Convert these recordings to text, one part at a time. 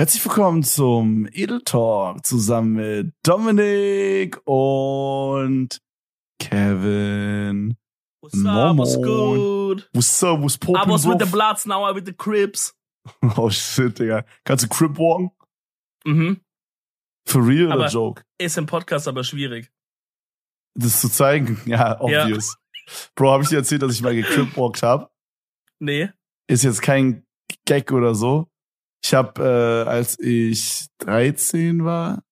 Herzlich willkommen zum Edel Talk zusammen mit Dominik und Kevin. What's up, what's good? What's up, what's poppin', I was with the? Bloods, now I'm with the Crips. Oh shit, Digga. Kannst du Crip walken? Mhm. For real oder Aber- Joke? Ist im Podcast aber schwierig. Das zu zeigen? Ja, obvious. Bro, hab ich dir erzählt, dass ich mal gecrip walked hab? Nee. Ist jetzt kein Gag oder so. Ich hab, äh, als ich 13 war,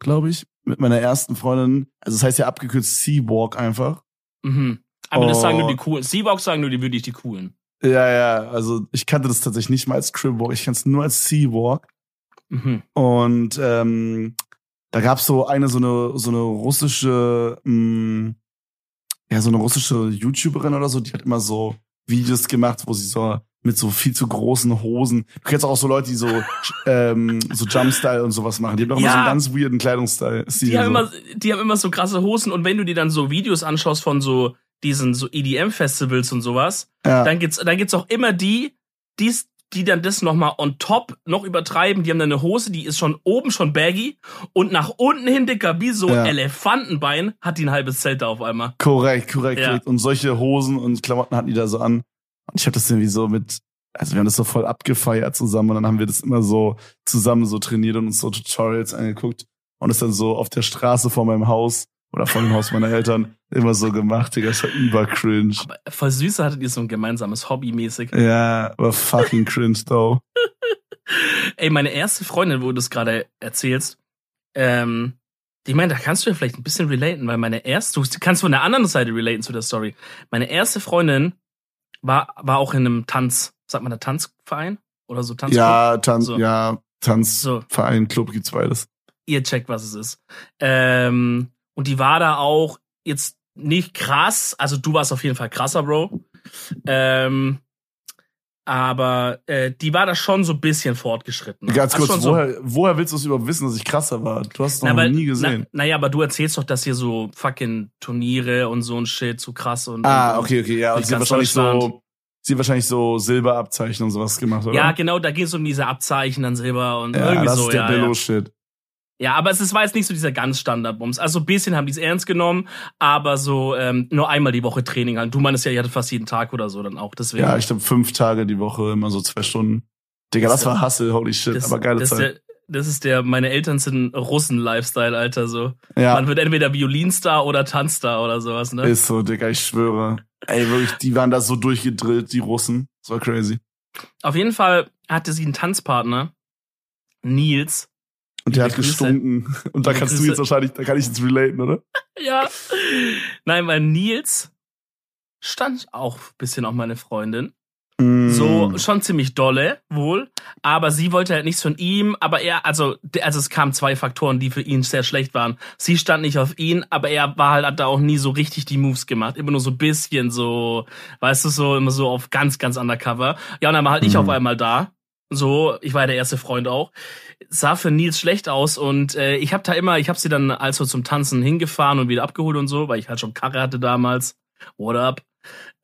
glaube ich, mit meiner ersten Freundin, also das heißt ja abgekürzt Sea-Walk einfach. Mhm. Aber das Oh. sagen nur die coolen. Seawalks sagen nur die wirklich die coolen. Ja, ja, also ich kannte das tatsächlich nicht mal als Crib Walk, ich kannte es nur als Sea Walk. Mhm. Und ähm, da gab's so eine, so eine, so eine russische, mh, ja, so eine russische YouTuberin oder so, die hat immer so Videos gemacht, wo sie so mit so viel zu großen Hosen. Du kennst auch so Leute, die so, ähm, so Jumpstyle und sowas machen. Die haben doch immer Ja. so einen ganz weirden Kleidungsstil. Die haben, so. immer, die haben immer so krasse Hosen und wenn du dir dann so Videos anschaust von so diesen so EDM-Festivals und sowas, ja. dann gibt's, dann gibt's auch immer die, die's, die dann das nochmal on top noch übertreiben. Die haben dann eine Hose, die ist schon oben schon baggy und nach unten hin dicker, wie so Ja. Elefantenbein, hat die ein halbes Zelt da auf einmal. Korrekt, korrekt, Ja. korrekt. Und solche Hosen und Klamotten hatten die da so an. Und ich habe das irgendwie so mit, also wir haben das so voll abgefeiert zusammen und dann haben wir das immer so zusammen so trainiert und uns so Tutorials angeguckt und es dann so auf der Straße vor meinem Haus oder vor dem Haus meiner Eltern immer so gemacht, Digga. Das war über cringe. Aber voll süß hattet ihr so ein gemeinsames Hobby mäßig. Ja, aber fucking cringe, though. Ey, meine erste Freundin, wo du das gerade erzählst, ähm, ich meine, da kannst du ja vielleicht ein bisschen relaten, weil meine erste, du kannst von der anderen Seite relaten zu der Story. Meine erste Freundin war, war auch in einem Tanz, sagt man da Tanzverein? Oder so Tanzclub? Ja, Tanz, So. ja, Tanz, So. Verein, Club gibt's beides. Ihr checkt, was es ist. Ähm, und die war da auch jetzt nicht krass, also du warst auf jeden Fall krasser, Bro. Ähm, aber äh, die war da schon so ein bisschen fortgeschritten. Ganz Also kurz, schon so- woher, woher willst du es überhaupt wissen, dass ich krasser war? Du hast es noch Na, nie gesehen. Na, naja, aber du erzählst doch, dass ihr so fucking Turniere und so ein Shit so krass und. Ah, und, okay, okay, ja. Und sie hat wahrscheinlich so, sie hat wahrscheinlich so Silberabzeichen und sowas gemacht, oder? Ja, genau, da ging es um diese Abzeichen, dann Silber und ja irgendwie das so. ist der ja. Billo-Shit. Ja, aber es ist, war jetzt nicht so dieser ganz Standardbums. Also ein bisschen haben die es ernst genommen, aber so ähm, nur einmal die Woche Training halt. Du meinst ja, ihr hattet fast jeden Tag oder so dann auch. Deswegen. Ja, ich glaube fünf Tage die Woche, immer so zwei Stunden. Digga, das Das- war Hustle, holy shit, das, aber geile das ist Zeit. der, das ist der, meine Eltern sind Russen-Lifestyle, Alter, so. Ja, Man wird entweder Violinstar oder Tanzstar oder sowas, ne? ist so, Digga, ich schwöre. Ey, wirklich, die waren da so durchgedrillt, die Russen. Das war crazy. Auf jeden Fall hatte sie einen Tanzpartner, Nils. Und der hat Grüße. gestunken. Und da kannst du jetzt wahrscheinlich, da kann ich jetzt relaten, oder? Ja. Nein, weil Nils stand auch ein bisschen auf meine Freundin. So, Mm. schon ziemlich dolle, wohl. Aber sie wollte halt nichts von ihm. Aber er, also, also es kamen zwei Faktoren, die für ihn sehr schlecht waren. Sie stand nicht auf ihn, aber er war halt, hat da auch nie so richtig die Moves gemacht. Immer nur so ein bisschen so, weißt du, so, immer so auf ganz, ganz undercover. Ja, und dann war halt ich Mhm. auf einmal da. So, ich war ja der erste Freund auch. Sah für Nils schlecht aus und äh, ich hab da immer, ich hab sie dann also zum Tanzen hingefahren und wieder abgeholt und so, weil ich halt schon Karre hatte damals. What up?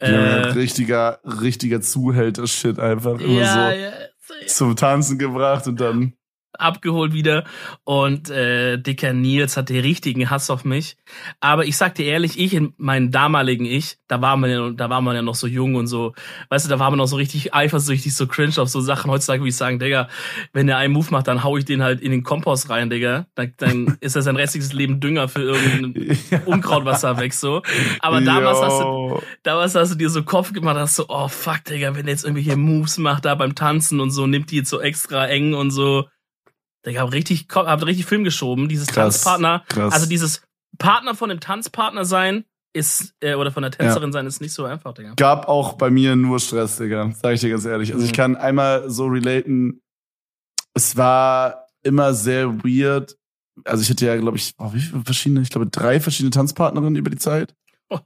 Ja, Äh, richtiger, richtiger Zuhälter-Shit einfach. Immer ja, so ja, zum Tanzen gebracht und dann. Abgeholt wieder und äh, dicker Nils hatte richtigen Hass auf mich. Aber ich sag dir ehrlich, ich in meinem damaligen Ich, da war man ja, da war man ja noch so jung und so, weißt du, da war man noch so richtig eifersüchtig, so cringe auf so Sachen. Heutzutage würde ich sagen, Digga, wenn der einen Move macht, dann hau ich den halt in den Kompost rein, Digga. Dann, dann ist das sein restliches Leben Dünger für irgendein Unkraut, was da wächst, so. Aber damals hast du, damals hast du dir so Kopf gemacht, hast so, oh fuck, Digga, wenn der jetzt irgendwelche Moves macht da beim Tanzen und so, nimmt die jetzt so extra eng und so. Digga, hab richtig, hab richtig Film geschoben. Dieses Krass, Tanzpartner, krass. also dieses Partner von dem Tanzpartner sein ist, äh, oder von der Tänzerin sein, ist nicht so einfach, Digga. gab auch bei mir nur Stress, Digga. Sag ich dir ganz ehrlich. Also ich Mhm. kann einmal so relaten. Es war immer sehr weird. Also ich hatte ja, glaube ich, oh, wie viele verschiedene, ich glaube drei verschiedene Tanzpartnerinnen über die Zeit.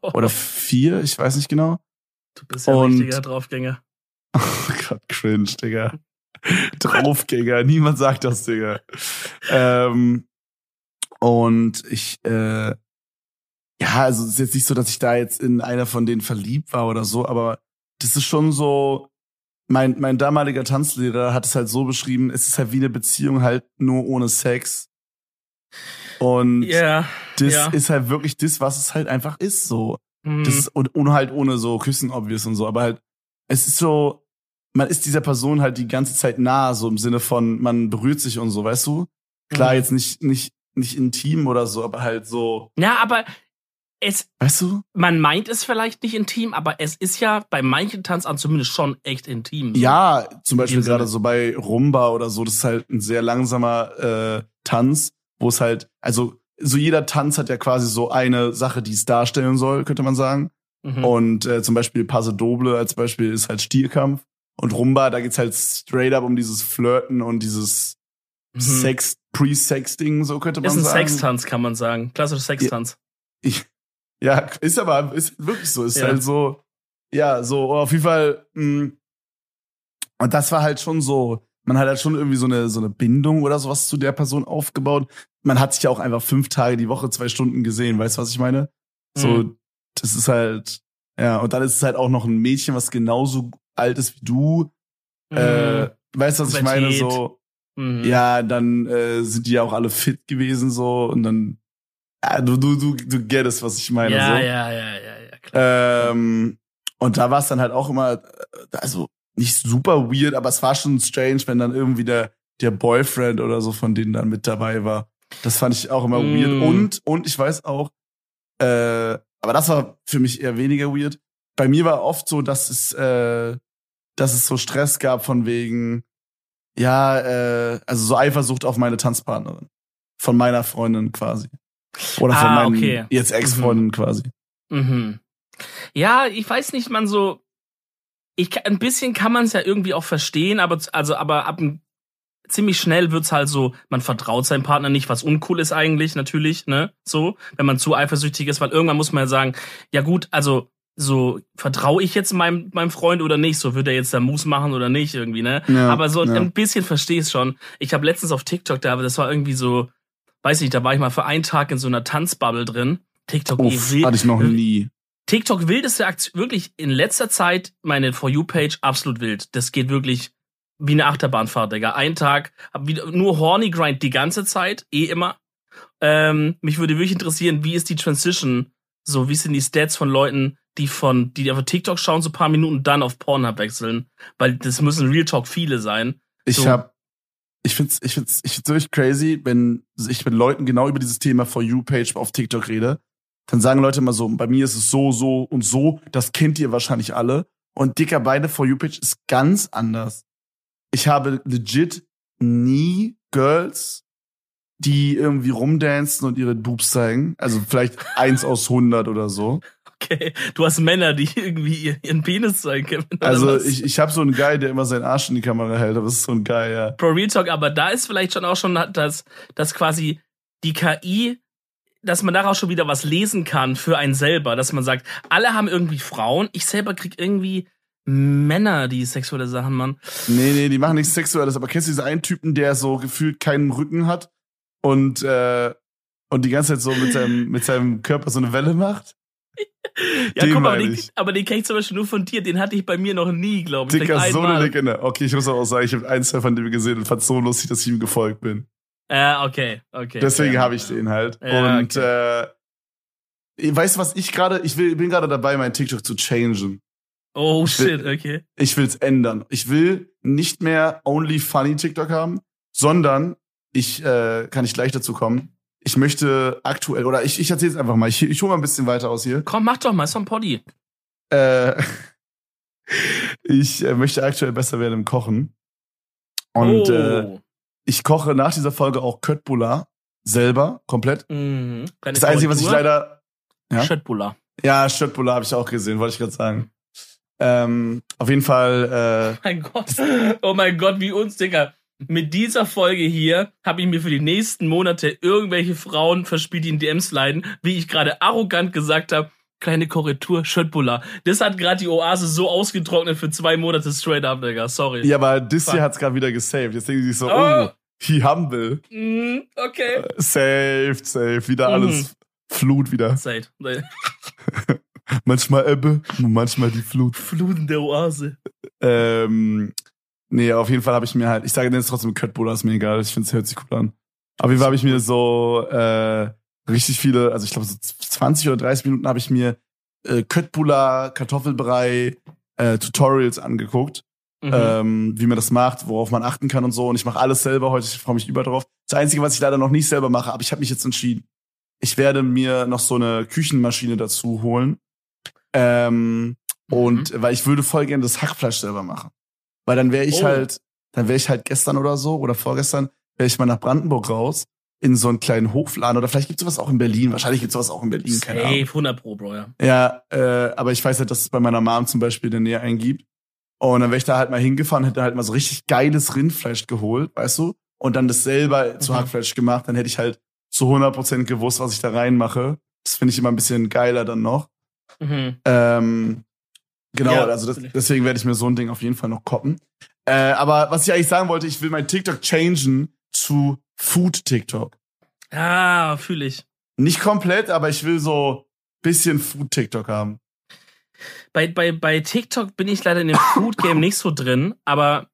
Oder vier, ich weiß nicht genau. du bist ja ein und- richtiger Draufgänger. Oh Gott, cringe, Digga. Draufgänger, niemand sagt das, Digga. Ähm, und ich, äh, ja, also es ist jetzt nicht so, dass ich da jetzt in einer von denen verliebt war oder so, aber das ist schon so, mein, mein damaliger Tanzlehrer hat es halt so beschrieben, es ist halt wie eine Beziehung halt nur ohne Sex. Und Ja. das ja. ist halt wirklich das, was es halt einfach ist, so. Mhm. Das ist, und, und halt ohne so Küssen, obvious und so, aber halt, es ist so, man ist dieser Person halt die ganze Zeit nah, so im Sinne von, man berührt sich und so, weißt du? Klar, Mhm. jetzt nicht, nicht, nicht intim oder so, aber halt so, ja, aber es, weißt du? man meint es vielleicht nicht intim, aber es ist ja bei manchen Tanzarten zumindest schon echt intim. so. Ja, zum Beispiel gerade so bei Rumba oder so, das ist halt ein sehr langsamer äh, Tanz, wo es halt, also so jeder Tanz hat ja quasi so eine Sache, die es darstellen soll, könnte man sagen. Mhm. Und äh, zum Beispiel Paso Doble als Beispiel ist halt Stierkampf. Und Rumba, da geht's halt straight up um dieses Flirten und dieses Mhm. Sex, Pre-Sex-Ding, so könnte man Ist ein sagen. Sextanz, kann man sagen. Klassischer Sextanz. Ich, ja, ist aber ist wirklich so. Ist Ja. halt so, ja, so auf jeden Fall. Mh, und das war halt schon so. Man hat halt schon irgendwie so eine so eine Bindung oder sowas zu der Person aufgebaut. Man hat sich ja auch einfach fünf Tage die Woche zwei Stunden gesehen. Weißt du, was ich meine? So, Mhm. das ist halt ja. Und dann ist es halt auch noch ein Mädchen, was genauso alt ist wie du. Äh, weißt du, was ich meine? Pubertät. So, Mhm. ja, dann äh, sind die ja auch alle fit gewesen so und dann ja, du du du du gettest, was ich meine ja, so. ja, ja, ja, ja, klar. Ähm, und da war es dann halt auch immer, äh, also nicht super weird, aber es war schon strange, wenn dann irgendwie der, der Boyfriend oder so von denen dann mit dabei war. Das fand ich auch immer Mm. weird. Und, und ich weiß auch, äh, aber das war für mich eher weniger weird. Bei mir war oft so, dass es, äh, dass es so Stress gab von wegen, ja, äh, also so Eifersucht auf meine Tanzpartnerin. Von meiner Freundin quasi. Oder von Ah, meinen okay. jetzt Ex-Freundin quasi. Mhm. Ja, ich weiß nicht, man so. Ich, ein bisschen kann man es ja irgendwie auch verstehen, aber also, aber ab ziemlich schnell wird's halt so, man vertraut seinem Partner nicht, was uncool ist eigentlich, natürlich, ne? So, wenn man zu eifersüchtig ist, weil irgendwann muss man ja sagen, ja gut, also so vertraue ich jetzt meinem, meinem Freund oder nicht? So wird er jetzt da Moves machen oder nicht irgendwie, ne? Ja, Aber so ja. ein bisschen verstehe ich schon. Ich habe letztens auf TikTok da, aber das war irgendwie so, weiß nicht, da war ich mal für einen Tag in so einer Tanzbubble drin. TikTok, Uff, wild. hatte ich noch nie. TikTok wildeste Aktion, wirklich in letzter Zeit meine For You-Page absolut wild. Das geht wirklich wie eine Achterbahnfahrt, Digga. Ein Tag, nur Horny Grind die ganze Zeit, eh immer. Ähm, mich würde wirklich interessieren, wie ist die Transition? So, wie sind die Stats von Leuten, die von, die auf TikTok schauen, so ein paar Minuten dann auf Pornhub wechseln? Weil das müssen Real Talk viele sein. Ich So. hab, ich find's, ich find's, ich find's wirklich crazy, wenn ich mit Leuten genau über dieses Thema For You Page auf TikTok rede. Dann sagen Leute immer so, bei mir ist es so, so und so. Das kennt ihr wahrscheinlich alle. Und dicker beide For You Page ist ganz anders. Ich habe legit nie Girls, die irgendwie rumdancen und ihre Boobs zeigen. Also vielleicht eins aus hundert oder so. Okay, du hast Männer, die irgendwie ihr- ihren Penis zeigen können. Also ich, ich habe so einen Guy, der immer seinen Arsch in die Kamera hält. Aber das ist so ein Guy, ja. Pro Real Talk, aber da ist vielleicht schon auch schon das, das quasi die KI, dass man daraus schon wieder was lesen kann für einen selber, dass man sagt, alle haben irgendwie Frauen, ich selber krieg irgendwie Männer, die sexuelle Sachen machen. Nee, nee, die machen nichts Sexuelles, aber kennst du diesen einen Typen, der so gefühlt keinen Rücken hat und, äh, und die ganze Zeit so mit seinem, mit seinem Körper so eine Welle macht? Ja, Den guck mal, den, aber den kenn ich zum Beispiel nur von dir, den hatte ich bei mir noch nie, glaube ich. Dicker, so eine. Legende. Okay, ich muss aber auch sagen, ich habe ein, zwei von dem gesehen und fand so lustig, dass ich ihm gefolgt bin. Ja, okay, okay. Deswegen ja. habe ich den halt. Ja, und äh, weißt du, was ich gerade, ich will, bin gerade dabei, mein TikTok zu changen. Oh Ich will- shit, okay. Ich will's ändern. Ich will nicht mehr only funny TikTok haben, sondern ich äh, kann ich gleich dazu kommen. Ich möchte aktuell oder ich ich erzähle es einfach mal. Ich ich hole mal ein bisschen weiter aus hier. Komm, mach doch mal, ist doch ein Poddy. Äh, ich äh, möchte aktuell besser werden im Kochen und oh. äh, ich koche nach dieser Folge auch Köttbullar selber komplett. mhm. Das Einzige, was ich leider ja? Schöttbullar. ja Köttbullar habe ich auch gesehen, wollte ich gerade sagen. Ähm, auf jeden Fall äh, Mein Gott. Oh mein Gott, wie uns, Digga. Mit dieser Folge hier habe ich mir für die nächsten Monate irgendwelche Frauen verspielt, die in DMs leiden, wie ich gerade arrogant gesagt habe. Kleine Korrektur, Schöttbullar. Das hat gerade die Oase so ausgetrocknet für zwei Monate straight up, Digga. Sorry. ja, aber das hier hat's gerade wieder gesaved. Jetzt denken sie sich so, Oh. oh, he humble. Mm, okay. Saved, saved, wieder Mhm. alles Flut wieder. Zeit. Manchmal Ebbe, manchmal die Flut. Fluten der Oase. Ähm, nee, auf jeden Fall habe ich mir halt, ich sage jetzt trotzdem Köttbullar, ist mir egal, ich finde es hört sich cool an. Auf jeden Fall habe ich mir so äh, richtig viele, also ich glaube so 20 oder 30 Minuten habe ich mir äh, Köttbullar, Kartoffelbrei, äh, Tutorials angeguckt, Mhm. ähm, wie man das macht, worauf man achten kann und so. Und ich mache alles selber heute, ich freue mich über drauf. Das Einzige, was ich leider noch nicht selber mache, aber ich habe mich jetzt entschieden. Ich werde mir noch so eine Küchenmaschine dazu holen. Ähm, Mhm. und weil ich würde voll gerne das Hackfleisch selber machen. Weil dann wäre ich Oh. halt, dann wäre ich halt gestern oder so oder vorgestern, wäre ich mal nach Brandenburg raus in so einen kleinen Hofladen oder vielleicht gibt's sowas auch in Berlin. Wahrscheinlich gibt's sowas auch in Berlin, keine Ahnung. Safe, 100 Pro, Bro, ja. Ja, äh, aber ich weiß halt, dass es bei meiner Mom zum Beispiel in der Nähe einen gibt. Und dann wäre ich da halt mal hingefahren, hätte halt mal so richtig geiles Rindfleisch geholt, weißt du? Und dann das selber zu Mhm. Hackfleisch gemacht. Dann hätte ich halt zu 100% gewusst, was ich da reinmache. Das finde ich immer ein bisschen geiler dann noch. Mhm. Ähm, genau, Ja, also das, deswegen werde ich mir so ein Ding auf jeden Fall noch koppen. Äh, aber was ich eigentlich sagen wollte, ich will mein TikTok changen zu Food TikTok. Ah, fühle ich. Nicht komplett, aber ich will so bisschen Food TikTok haben. Bei, bei, bei TikTok bin ich leider in dem Food Game nicht so drin, aber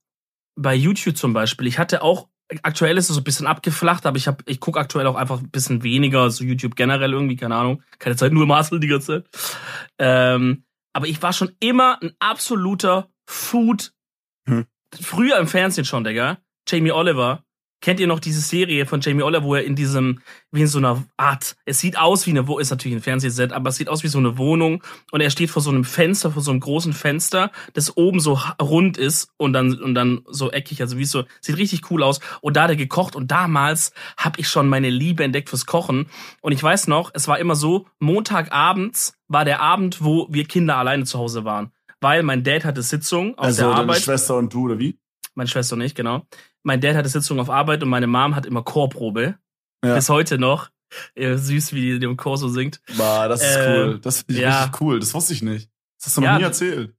bei YouTube zum Beispiel, ich hatte auch, aktuell ist es so ein bisschen abgeflacht, aber ich hab, ich gucke aktuell auch einfach ein bisschen weniger, so YouTube generell irgendwie, keine Ahnung, keine Zeit, nur Marcel die ganze Zeit. Ähm, aber ich war schon immer ein absoluter Food, Hm. früher im Fernsehen schon, Digga, Jamie Oliver, Kennt ihr noch diese Serie von Jamie Oliver, wo er in diesem, wie in so einer Art, es sieht aus wie eine, wo ist natürlich ein Fernsehset, aber es sieht aus wie so eine Wohnung und er steht vor so einem Fenster, vor so einem großen Fenster, das oben so rund ist und dann und dann so eckig, also wie so, sieht richtig cool aus und da hat er gekocht und damals habe ich schon meine Liebe entdeckt fürs Kochen und ich weiß noch, es war immer so, Montagabends war der Abend, wo wir Kinder alleine zu Hause waren, weil mein Dad hatte Sitzung aus Also der deine Arbeit Schwester und du, oder wie? meine Schwester und ich, genau. Mein Dad hatte Sitzung auf Arbeit und meine Mom hat immer Chorprobe. Ja. Bis heute noch. Ja, süß, wie die in dem Chor so singt. Bah, das ist Äh, cool. Das finde ich ja. richtig cool. Das wusste ich nicht. Das hast du noch Ja. nie erzählt.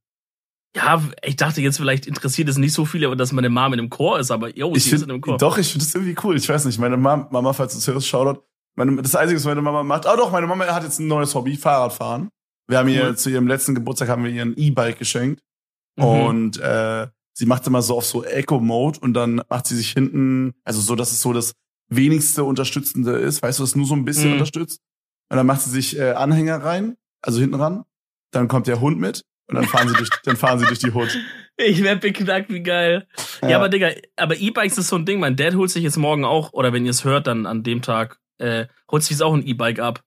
Ja, ich dachte jetzt, vielleicht interessiert es nicht so viele, dass meine Mom in dem Chor ist, aber yo, Ich sie ist in find, dem Chor. doch, ich finde das irgendwie cool. Ich weiß nicht, meine Mama, Mama falls du es hörst, Shoutout. Meine, das Einzige, was meine Mama macht, ah doch, meine Mama hat jetzt ein neues Hobby, Fahrradfahren. Wir haben ihr Cool. zu ihrem letzten Geburtstag haben wir ihr ein E-Bike geschenkt. Mhm. Und äh, sie macht immer so auf so Eco-Mode und dann macht sie sich hinten, also so, dass es so das wenigste Unterstützende ist, weißt du, das nur so ein bisschen Mhm. unterstützt. Und dann macht sie sich äh, Anhänger rein, also hinten ran. Dann kommt der Hund mit und dann fahren sie durch, dann fahren sie durch die Hut. Ich werd beknackt, wie geil. Ja, aber Digga, aber E-Bikes ist so ein Ding. Mein Dad holt sich jetzt morgen auch, oder wenn ihr es hört, dann an dem Tag, äh, holt sich jetzt auch ein E-Bike ab.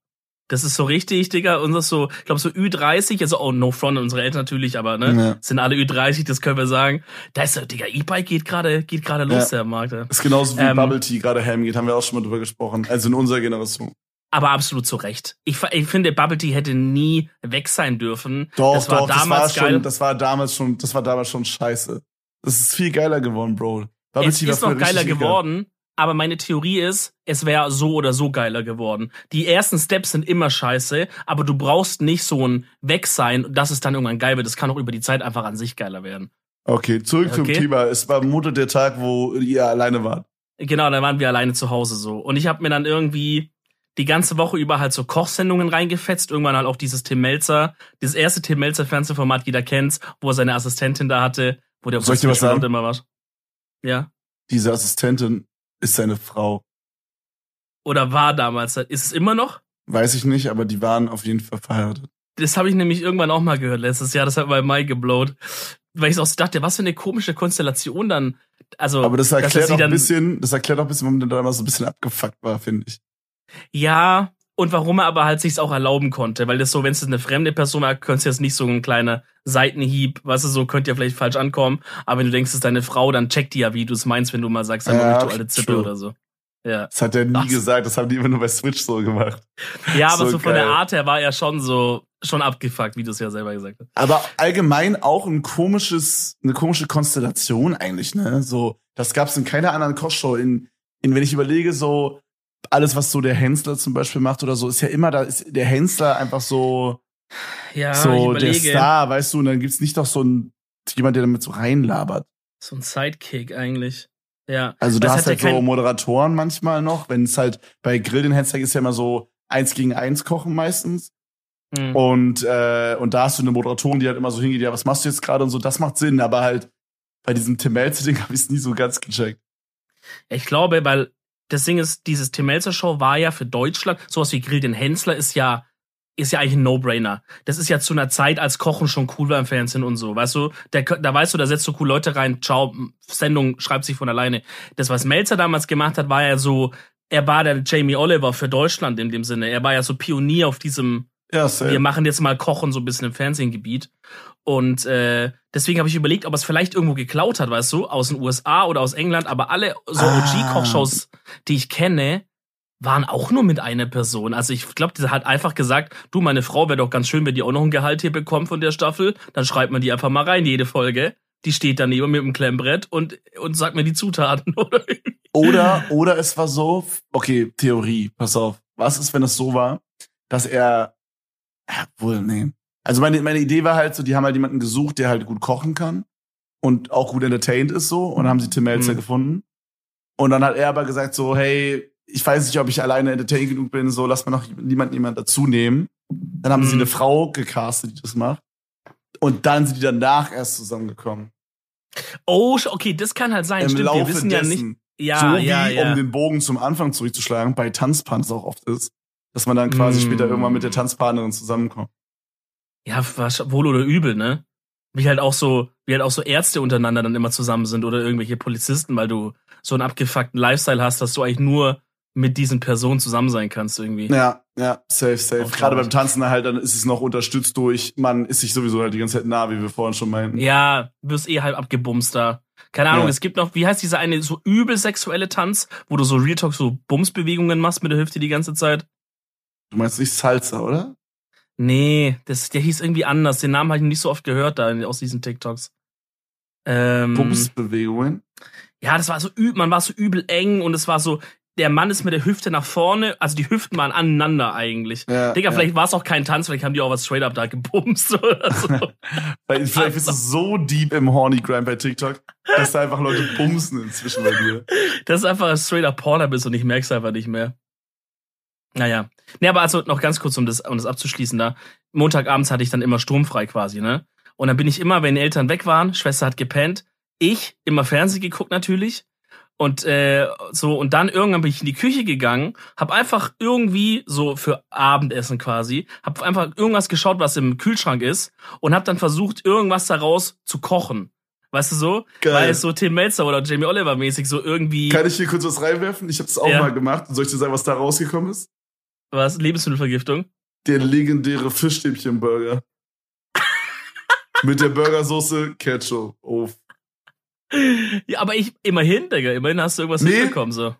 Das ist so richtig, Digga. Und das ist so, ich glaube, so Ü30, also oh, no front unsere Eltern natürlich, aber ne, Ja. sind alle Ü30, das können wir sagen. Da ist, so, Digga, E-Bike geht gerade, geht gerade los, der Markt. Ja. ist genauso wie Ähm, Bubble Tea gerade Ham geht, haben wir auch schon mal drüber gesprochen. Also in unserer Generation. Aber absolut zu Recht. Ich, ich finde, Bubble Tea hätte nie weg sein dürfen. Doch, das war doch, das war damals geil. schon, das war damals schon, das war damals schon scheiße. Das ist viel geiler geworden, Bro. Bubble es Tea ist noch geiler geworden, aber meine Theorie ist, es wäre so oder so geiler geworden. Die ersten Steps sind immer scheiße, aber du brauchst nicht so ein Wegsein, dass es dann irgendwann geil wird. Das kann auch über die Zeit einfach an sich geiler werden. Okay, zurück zum Okay. Thema. Es war Mutter der Tag, wo ihr alleine wart. Genau, dann waren wir alleine zu Hause so. Und ich habe mir dann irgendwie die ganze Woche über halt so Kochsendungen reingefetzt. Irgendwann halt auch dieses Tim Melzer, dieses erste Tim Melzer Fernsehformat, jeder kennt's, wo er seine Assistentin da hatte, wo der Soll ich dir was sagen? immer war. Ja. Diese Assistentin ist seine Frau. Oder war damals. Ist es immer noch? Weiß ich nicht, aber die waren auf jeden Fall verheiratet. Das habe ich nämlich irgendwann auch mal gehört letztes Jahr. Das hat bei Mai geblowt. Weil ich auch so dachte, was für eine komische Konstellation dann. Also, Aber das er erklärt auch ein bisschen, das erklärt auch ein bisschen, warum der damals so ein bisschen abgefuckt war, finde ich. Ja, und warum er aber halt sich's auch erlauben konnte. Weil das so, wenn es eine fremde Person war, könnte es jetzt nicht so ein kleiner Seitenhieb, weißt du, so könnte ja vielleicht falsch ankommen. Aber wenn du denkst, es ist deine Frau, dann checkt die ja, wie du es meinst, wenn du mal sagst, sag mal, Ja, du alte Zippe oder so. Ja. Das hat er nie Ach. gesagt, das haben die immer nur bei Switch so gemacht. Ja, aber so, So von der. Art her war er schon so, schon abgefuckt, wie du es ja selber gesagt hast. Aber allgemein auch ein komisches, eine komische Konstellation eigentlich, ne? So, das gab's in keiner anderen Kochshow. In, in, wenn ich überlege, so, alles, was so der Hensler zum Beispiel macht oder so, ist ja immer, da ist der Hensler einfach so, Ja, so der. Star, weißt du, und dann gibt's nicht noch so ein, jemand, der damit so reinlabert. So ein Sidekick eigentlich. Ja. Also du hast halt so Moderatoren manchmal noch, wenn es halt bei Grill den Hensler ist ja immer so eins gegen eins kochen meistens. Mhm. Und, äh, und da hast du eine Moderatorin, die halt immer so hingeht, ja, was machst du jetzt gerade und so, das macht Sinn, aber halt bei diesem Tim Melzer-Ding habe ich es nie so ganz gecheckt. Ich glaube, weil das Ding ist, dieses Tim Melzer Show war ja für Deutschland, sowas wie Grill den Hensler ist ja ist ja eigentlich ein No-Brainer. Das ist ja zu einer Zeit, als Kochen schon cool war im Fernsehen und so. Weißt du, der, da weißt du, da setzt du cool Leute rein, ciao, Sendung schreibt sich von alleine. Das, was Melzer damals gemacht hat, war ja so, er war der Jamie Oliver für Deutschland in dem Sinne. Er war ja so Pionier auf diesem, ja, wir machen jetzt mal Kochen so ein bisschen im Fernsehgebiet. Und äh, deswegen habe ich überlegt, ob er es vielleicht irgendwo geklaut hat, weißt du, aus den USA oder aus England. Aber alle so ah. OG-Kochshows, die ich kenne, waren auch nur mit einer Person. Also ich glaube, die hat einfach gesagt, du, meine Frau wäre doch ganz schön, wenn die auch noch ein Gehalt hier bekommt von der Staffel. Dann schreibt man die einfach mal rein, jede Folge. Die steht daneben mit dem Klemmbrett und, und sagt mir die Zutaten, oder? Oder, oder es war so, okay, Theorie, pass auf. Was ist, wenn es so war, dass er, ja, wohl, nee. Also meine, meine Idee war halt so, die haben halt jemanden gesucht, der halt gut kochen kann und auch gut entertained ist so und dann haben sie Tim Melzer mhm. gefunden. Und dann hat er aber gesagt so, hey, ich weiß nicht, ob ich alleine entertain genug bin, so lass mal noch niemand jemand dazu nehmen. Dann haben mhm. sie eine Frau gecastet, die das macht. Und dann sind die danach erst zusammengekommen. Oh, okay, das kann halt sein. Im Stimmt, Laufe wir wissen dessen, ja nicht. Ja, so ja, wie, ja. um den Bogen zum Anfang zurückzuschlagen, bei Tanzpanz auch oft ist, dass man dann quasi mm. später irgendwann mit der Tanzpartnerin zusammenkommt. Ja, was, wohl oder übel, ne? Wie halt auch so, wie halt auch so Ärzte untereinander dann immer zusammen sind oder irgendwelche Polizisten, weil du so einen abgefuckten Lifestyle hast, dass du eigentlich nur mit diesen Personen zusammen sein kannst irgendwie. Ja, ja, safe, safe. Gerade beim Tanzen halt, dann ist es noch unterstützt durch, man ist sich sowieso halt die ganze Zeit nah, wie wir vorhin schon meinten. Ja, wirst eh halb abgebumst da. Keine Ahnung, ja. es gibt noch, wie heißt dieser eine so übel sexuelle Tanz, wo du so Real Talk so Bumsbewegungen machst mit der Hüfte die ganze Zeit? Du meinst nicht Salsa, oder? Nee, das, der hieß irgendwie anders. Den Namen habe ich nicht so oft gehört da aus diesen TikToks. Ähm, Bumsbewegungen? Ja, das war so übel, man war so übel eng und es war so, der Mann ist mit der Hüfte nach vorne, also die Hüften waren aneinander eigentlich. Ja, Digga, ja. vielleicht war es auch kein Tanz, vielleicht haben die auch was straight up da gebumst oder so. vielleicht, vielleicht bist du so deep im Horny Grind bei TikTok, dass da einfach Leute bumsen inzwischen bei dir. Das ist einfach ein straight up Porner bist und ich merk's einfach nicht mehr. Naja. Ne, aber also noch ganz kurz, um das, um das abzuschließen da. Montagabends hatte ich dann immer sturmfrei quasi, ne? Und dann bin ich immer, wenn die Eltern weg waren, Schwester hat gepennt, ich immer Fernsehen geguckt natürlich und äh, so, und dann irgendwann bin ich in die Küche gegangen, hab einfach irgendwie so für Abendessen quasi, hab einfach irgendwas geschaut, was im Kühlschrank ist, und hab dann versucht, irgendwas daraus zu kochen. Weißt du so? Geil. Weil es so Tim Melzer oder Jamie Oliver mäßig so irgendwie. Kann ich hier kurz was reinwerfen? Ich habe das auch ja. mal gemacht. Soll ich dir sagen, was da rausgekommen ist? Was? Lebensmittelvergiftung? Der legendäre Fischstäbchenburger. Mit der Burgersoße Ketchup. Oh, ja, aber ich, immerhin, Digga, immerhin hast du irgendwas nee, hinbekommen, so.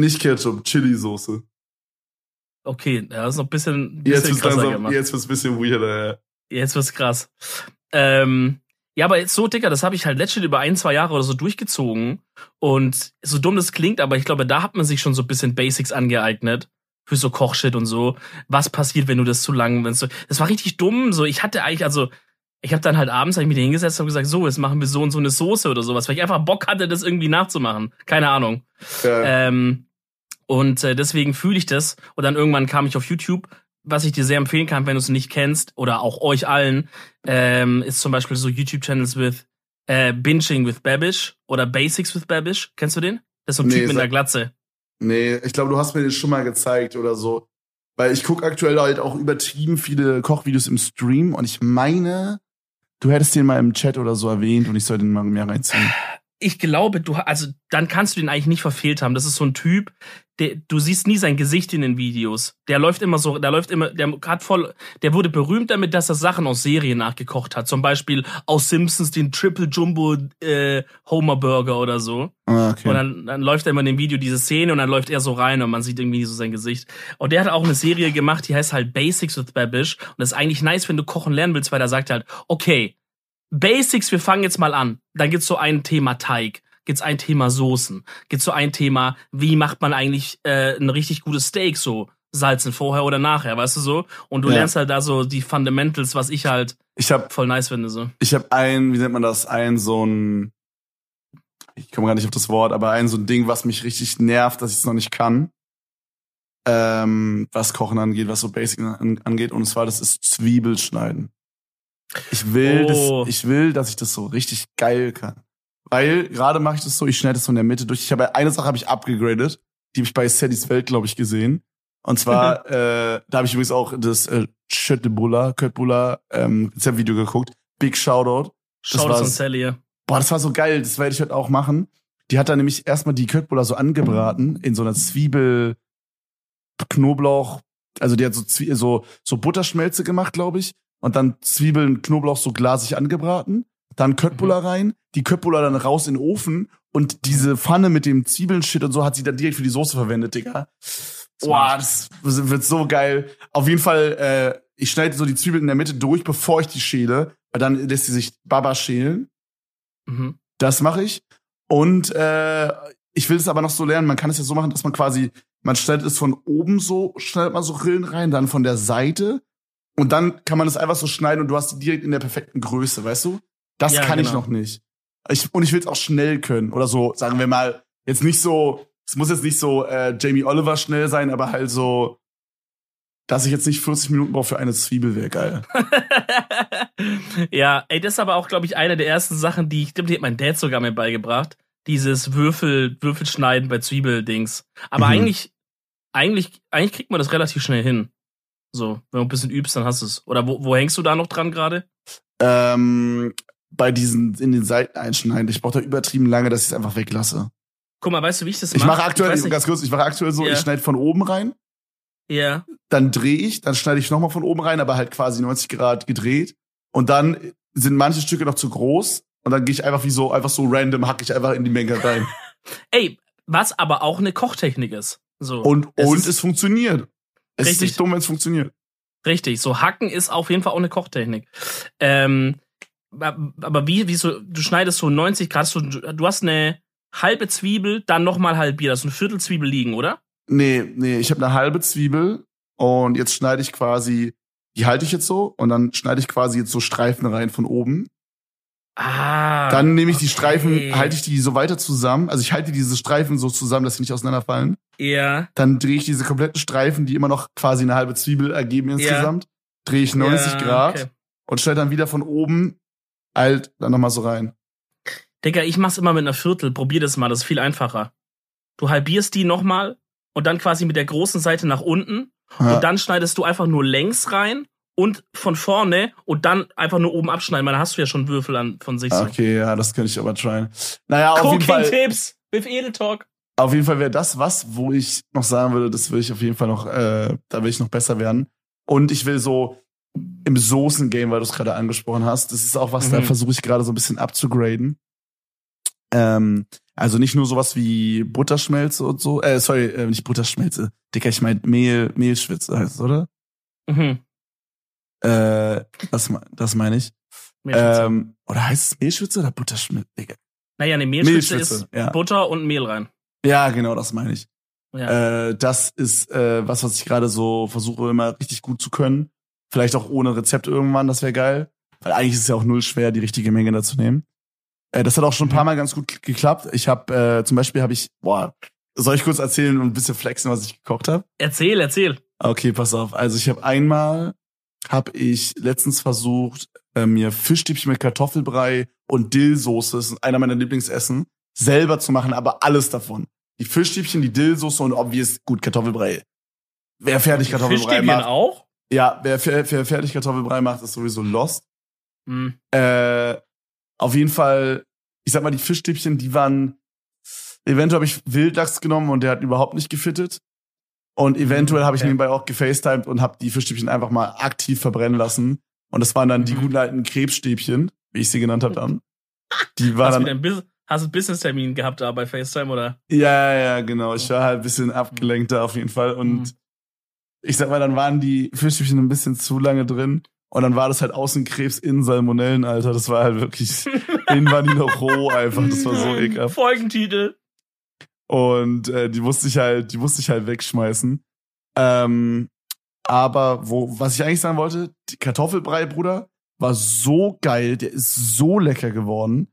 Nicht Ketchup, Chili-Soße. Okay, ja, ist noch ein bisschen, bisschen jetzt krasser langsam, gemacht. Jetzt wird's ein bisschen weirder, ja. Jetzt wird's krass. Ähm, ja, aber jetzt so, Digga, das habe ich halt letztens über ein, zwei Jahre oder so durchgezogen. Und so dumm das klingt, aber ich glaube, da hat man sich schon so ein bisschen Basics angeeignet. Für so Kochshit und so. Was passiert, wenn du das zu lang, wenn so. Das war richtig dumm. So, ich hatte eigentlich, also, ich habe dann halt abends hab ich mich hingesetzt und gesagt, so, jetzt machen wir so und so eine Soße oder sowas, weil ich einfach Bock hatte, das irgendwie nachzumachen. Keine Ahnung. Ja. Ähm, und äh, deswegen fühle ich das. Und dann irgendwann kam ich auf YouTube, was ich dir sehr empfehlen kann, wenn du es nicht kennst, oder auch euch allen, ähm, ist zum Beispiel so YouTube-Channels with äh, Binging with Babish oder Basics with Babish. Kennst du den? Das ist so ein nee, Typ mit der Glatze. Nee, ich glaube, du hast mir den schon mal gezeigt oder so. Weil ich gucke aktuell halt auch übertrieben viele Kochvideos im Stream und ich meine, Du hättest den mal im Chat oder so erwähnt und ich soll den mal mehr reinziehen. Ich glaube, du, also dann kannst du den eigentlich nicht verfehlt haben. Das ist so ein Typ, der, du siehst nie sein Gesicht in den Videos. Der läuft immer so, der läuft immer, der hat voll, der wurde berühmt damit, dass er Sachen aus Serien nachgekocht hat. Zum Beispiel aus Simpsons den Triple Jumbo äh, Homer Burger oder so. Ah, okay. Und dann, dann läuft er immer in dem Video diese Szene und dann läuft er so rein und man sieht irgendwie so sein Gesicht. Und der hat auch eine Serie gemacht, die heißt halt Basics with Babish. Und das ist eigentlich nice, wenn du kochen lernen willst, weil er sagt halt, okay, Basics, wir fangen jetzt mal an. Dann gibt's so ein Thema Teig gibt's ein Thema Soßen, gibt's so ein Thema, wie macht man eigentlich äh, ein richtig gutes Steak so salzen vorher oder nachher, weißt du so? Und du ja. lernst halt da so die Fundamentals, was ich halt ich hab, voll nice finde so. Ich habe ein, wie nennt man das, ein so ein ich komme gar nicht auf das Wort, aber ein so ein Ding, was mich richtig nervt, dass ich es noch nicht kann. ähm, was Kochen angeht, was so Basic an, angeht. Und zwar, das ist Zwiebelschneiden. Ich will, Oh. das, ich will, dass ich das so richtig geil kann. Weil gerade mache ich das so, ich schneide das so in der Mitte durch. Ich habe eine Sache habe ich abgegradet, die habe ich bei Sallys Welt, glaube ich, gesehen. Und zwar, äh, da habe ich übrigens auch das äh, Chötebula, Köttbula ähm, Rezeptvideo geguckt. Big Shoutout. War's. es uns Sally. Boah, das war so geil, das werde ich heute auch machen. Die hat da nämlich erstmal die Köttbullar so angebraten in so einer Zwiebel, Knoblauch, also die hat so, Zwie so, so Butterschmelze gemacht, glaube ich. Und dann Zwiebeln, Knoblauch so glasig angebraten. Dann Köttbullar rein, die Köttbullar dann raus in den Ofen und diese Pfanne mit dem Zwiebeln-Shit und so hat sie dann direkt für die Soße verwendet, Digga. Boah, das wird so geil. Auf jeden Fall, äh, ich schneide so die Zwiebeln in der Mitte durch, bevor ich die schäle, weil dann lässt sie sich Baba schälen. Mhm. Das mache ich. Und äh, ich will es aber noch so lernen. Man kann es ja so machen, dass man quasi, man schneidet es von oben so, schneidet man so Rillen rein, dann von der Seite. Und dann kann man es einfach so schneiden und du hast die direkt in der perfekten Größe, weißt du? Das Ja, kann ich genau. noch nicht. Ich, und ich will es auch schnell können. Oder so, sagen wir mal, jetzt nicht so, es muss jetzt nicht so äh, Jamie Oliver schnell sein, aber halt so, dass ich jetzt nicht 40 Minuten brauche für eine Zwiebel, wäre geil. ja, ey, das ist aber auch, glaube ich, eine der ersten Sachen, die ich glaube, die hat mein Dad sogar mir beigebracht. Dieses Würfel, Würfelschneiden bei Zwiebeldings. Aber Mhm. eigentlich, eigentlich, eigentlich kriegt man das relativ schnell hin. So, wenn du ein bisschen übst, dann hast du es. Oder wo, wo hängst du da noch dran gerade? Ähm, bei diesen, in den Seiten einschneiden. Ich brauche da übertrieben lange, dass ich es einfach weglasse. Guck mal, weißt du, wie ich das Ich mache aktuell, nicht. ganz kurz, ich mache aktuell so, Ja. ich schneide von oben rein, Ja. dann drehe ich, dann schneide ich nochmal von oben rein, aber halt quasi 90 Grad gedreht. Und dann sind manche Stücke noch zu groß und dann gehe ich einfach wie so, einfach so random, hack ich einfach in die Menge rein. Ey, was aber auch eine Kochtechnik ist. So. Und, Das und es funktioniert. Es ist Richtig. nicht dumm, wenn es funktioniert. Richtig, so hacken ist auf jeden Fall auch eine Kochtechnik. Ähm, aber wie, wie so, du schneidest so 90 Grad, so, du hast eine halbe Zwiebel, dann nochmal halbiert, also ein Viertel Zwiebel liegen, oder? Nee, nee, ich habe eine halbe Zwiebel und jetzt schneide ich quasi, die halte ich jetzt so und dann schneide ich quasi jetzt so Streifen rein von oben. Ah. Dann nehme ich die okay. Streifen, halte ich die so weiter zusammen. Also ich halte diese Streifen so zusammen, dass sie nicht auseinanderfallen. Ja. Dann drehe ich diese kompletten Streifen, die immer noch quasi eine halbe Zwiebel ergeben insgesamt, drehe ich 90 ja, Grad okay. und stelle dann wieder von oben halt dann nochmal so rein. Digga, ich mach's immer mit einer Viertel, probier das mal, das ist viel einfacher. Du halbierst die nochmal und dann quasi mit der großen Seite nach unten Ja. und dann schneidest du einfach nur längs rein und von vorne und dann einfach nur oben abschneiden, weil dann hast du ja schon Würfel an von sich so. Okay, ja, das könnte ich aber tryen. Naja, auf jeden Fall, Cooking-Tipps with Edeltalk. auf jeden Fall wäre das was, wo ich noch sagen würde, das will ich auf jeden Fall noch, äh, da will ich noch besser werden. Und ich will so im Soßen-Game, weil du es gerade angesprochen hast, das ist auch was, da Mhm. versuche ich gerade so ein bisschen abzugraden. Ähm, also nicht nur sowas wie Butterschmelze und so, äh, sorry, äh, nicht Butterschmelze, Dicker, ich meine Mehl, Mehlschwitze heißt es, oder? Mhm. Äh, das, das meine ich. Mehlschwitze. Ähm, oder heißt es Mehlschwitze oder Butterschmelze? Digga. naja, eine Mehlschwitze, Mehlschwitze, ist ja. Butter und Mehl rein. Ja, genau, das meine ich. Ja. Äh, das ist äh, was, was ich gerade so versuche immer richtig gut zu können. Vielleicht auch ohne Rezept irgendwann, das wäre geil. Weil eigentlich ist es ja auch null schwer, die richtige Menge da zu nehmen. Äh, das hat auch schon ein paar Mal ganz gut geklappt. Ich habe äh, zum Beispiel habe ich, boah, soll ich kurz erzählen und ein bisschen flexen, was ich gekocht habe? erzähl, erzähl. Okay, pass auf. Also ich habe einmal, habe ich letztens versucht, äh, mir Fischstäbchen mit Kartoffelbrei und Dillsoße, das ist einer meiner Lieblingsessen, selber zu machen, aber alles davon. Die Fischstäbchen, die Dillsoße und obvious gut Kartoffelbrei. Wer fertig Kartoffelbrei Fischstäbchen macht, auch? ja, wer, fer- wer fertig Kartoffelbrei macht, ist sowieso lost. Hm. Äh, auf jeden Fall, ich sag mal, die Fischstäbchen, die waren, eventuell habe ich Wildlachs genommen und der hat überhaupt nicht gefittet. Und eventuell habe ich Okay. nebenbei auch gefacetimed und habe die Fischstäbchen einfach mal aktiv verbrennen lassen. Und das waren dann die Mhm. guten alten Krebsstäbchen, wie ich sie genannt habe dann. Die Hast, waren du dann, einen Bus- hast du einen Business-Termin gehabt da bei FaceTime oder? ja, ja, genau. Ich war halt ein bisschen abgelenkt da auf jeden Fall. Und Mhm. ich sag mal, dann waren die Fischstäbchen ein bisschen zu lange drin. Und dann war das halt außen Krebs, innen Salmonellen, Alter. Das war halt wirklich, die noch roh einfach. Das war so ekelhaft. Folgentitel. Und äh, die musste ich halt, die musste ich halt wegschmeißen. Ähm, aber wo, was ich eigentlich sagen wollte, die Kartoffelbrei, Bruder, war so geil, der ist so lecker geworden.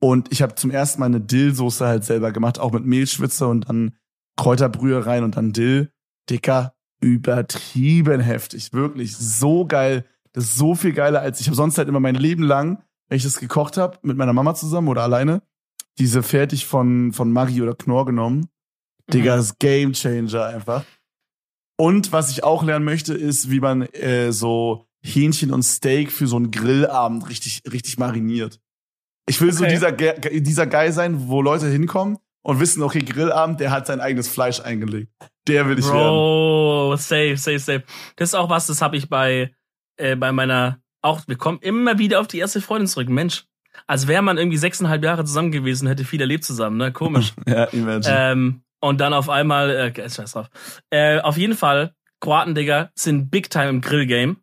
Und ich habe zum ersten Mal eine Dillsoße halt selber gemacht, auch mit Mehlschwitze und dann Kräuterbrühe rein und dann Dill. Dicker, übertrieben heftig. Wirklich so geil. Das ist so viel geiler als ich habe sonst halt immer mein Leben lang, wenn ich das gekocht habe, mit meiner Mama zusammen oder alleine, diese fertig von, von Maggi oder Knorr genommen. Digga, Mhm. das ist Game Changer einfach. Und was ich auch lernen möchte, ist, wie man äh, so Hähnchen und Steak für so einen Grillabend richtig, richtig mariniert. Ich will so Okay. dieser, Ge- dieser Guy sein, wo Leute hinkommen und wissen, okay, Grillabend, der hat sein eigenes Fleisch eingelegt. Der will ich werden. Bro, safe, safe, safe. Das ist auch was, das habe ich bei, äh, bei meiner, auch, wir kommen immer wieder auf die erste Freundin zurück. Mensch, als wäre man irgendwie sechseinhalb Jahre zusammen gewesen, hätte viel erlebt zusammen, ne? Komisch. Ja, imagine. ähm, und dann auf einmal, äh, scheiß drauf. Äh, auf jeden Fall, Kroaten, Digga, sind big time im Grillgame.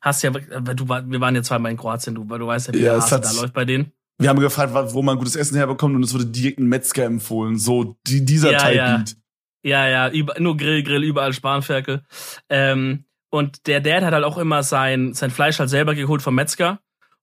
Hast ja, äh, du, war- wir waren ja zweimal in Kroatien, du, du weißt ja, wie Ja, der Hase da läuft bei denen. Wir haben gefragt, wo man gutes Essen herbekommt und es wurde direkt ein Metzger empfohlen. So, die, dieser Ja, Type ja. Ja, ja, über, nur Grill, Grill, überall Spanferkel. Ähm, und der Dad hat halt auch immer sein, sein Fleisch halt selber geholt vom Metzger,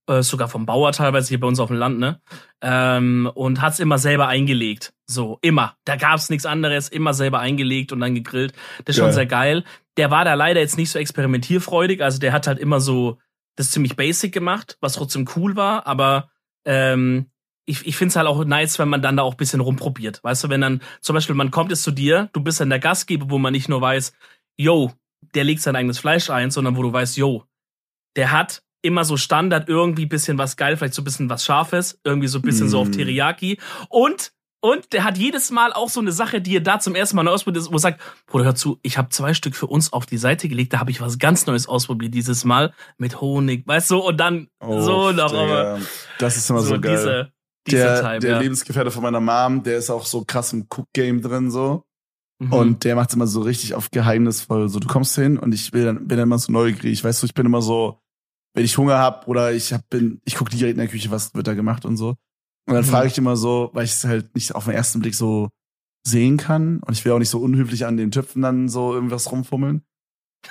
äh, sogar vom Bauer teilweise hier bei uns auf dem Land, ne? Ähm, und hat's immer selber eingelegt. So, immer. Da gab's nichts anderes, immer selber eingelegt und dann gegrillt. Das ist schon sehr geil. Der war da leider jetzt nicht so experimentierfreudig, also der hat halt immer so das ziemlich basic gemacht, was trotzdem cool war, aber ähm, ich, ich finde es halt auch nice, wenn man dann da auch ein bisschen rumprobiert. Weißt du, wenn dann zum Beispiel man kommt jetzt zu dir, du bist dann der Gastgeber, wo man nicht nur weiß, yo, der legt sein eigenes Fleisch ein, sondern wo du weißt, yo, der hat immer so Standard irgendwie bisschen was geil, vielleicht so ein bisschen was Scharfes, irgendwie so ein bisschen so auf Mm. Teriyaki und und der hat jedes Mal auch so eine Sache, die er da zum ersten Mal ausprobiert, wo er sagt, Bruder, hör zu, ich habe zwei Stück für uns auf die Seite gelegt, da habe ich was ganz Neues ausprobiert dieses Mal mit Honig, weißt du, und dann so noch, Digga. Das ist immer so, geil. diese, diese der Type, der ja. Lebensgefährte von meiner Mom, der ist auch so krass im Cook-Game drin, so. Mhm. Und der macht immer so richtig auf geheimnisvoll. So, du kommst hin und ich will dann, bin dann immer so neugierig. Weißt du, ich bin immer so, wenn ich Hunger hab oder ich hab, bin, ich gucke direkt in der Küche, was wird da gemacht und so. Und dann Mhm. frage ich immer so, weil ich es halt nicht auf den ersten Blick so sehen kann. Und ich will auch nicht so unhöflich an den Töpfen dann so irgendwas rumfummeln.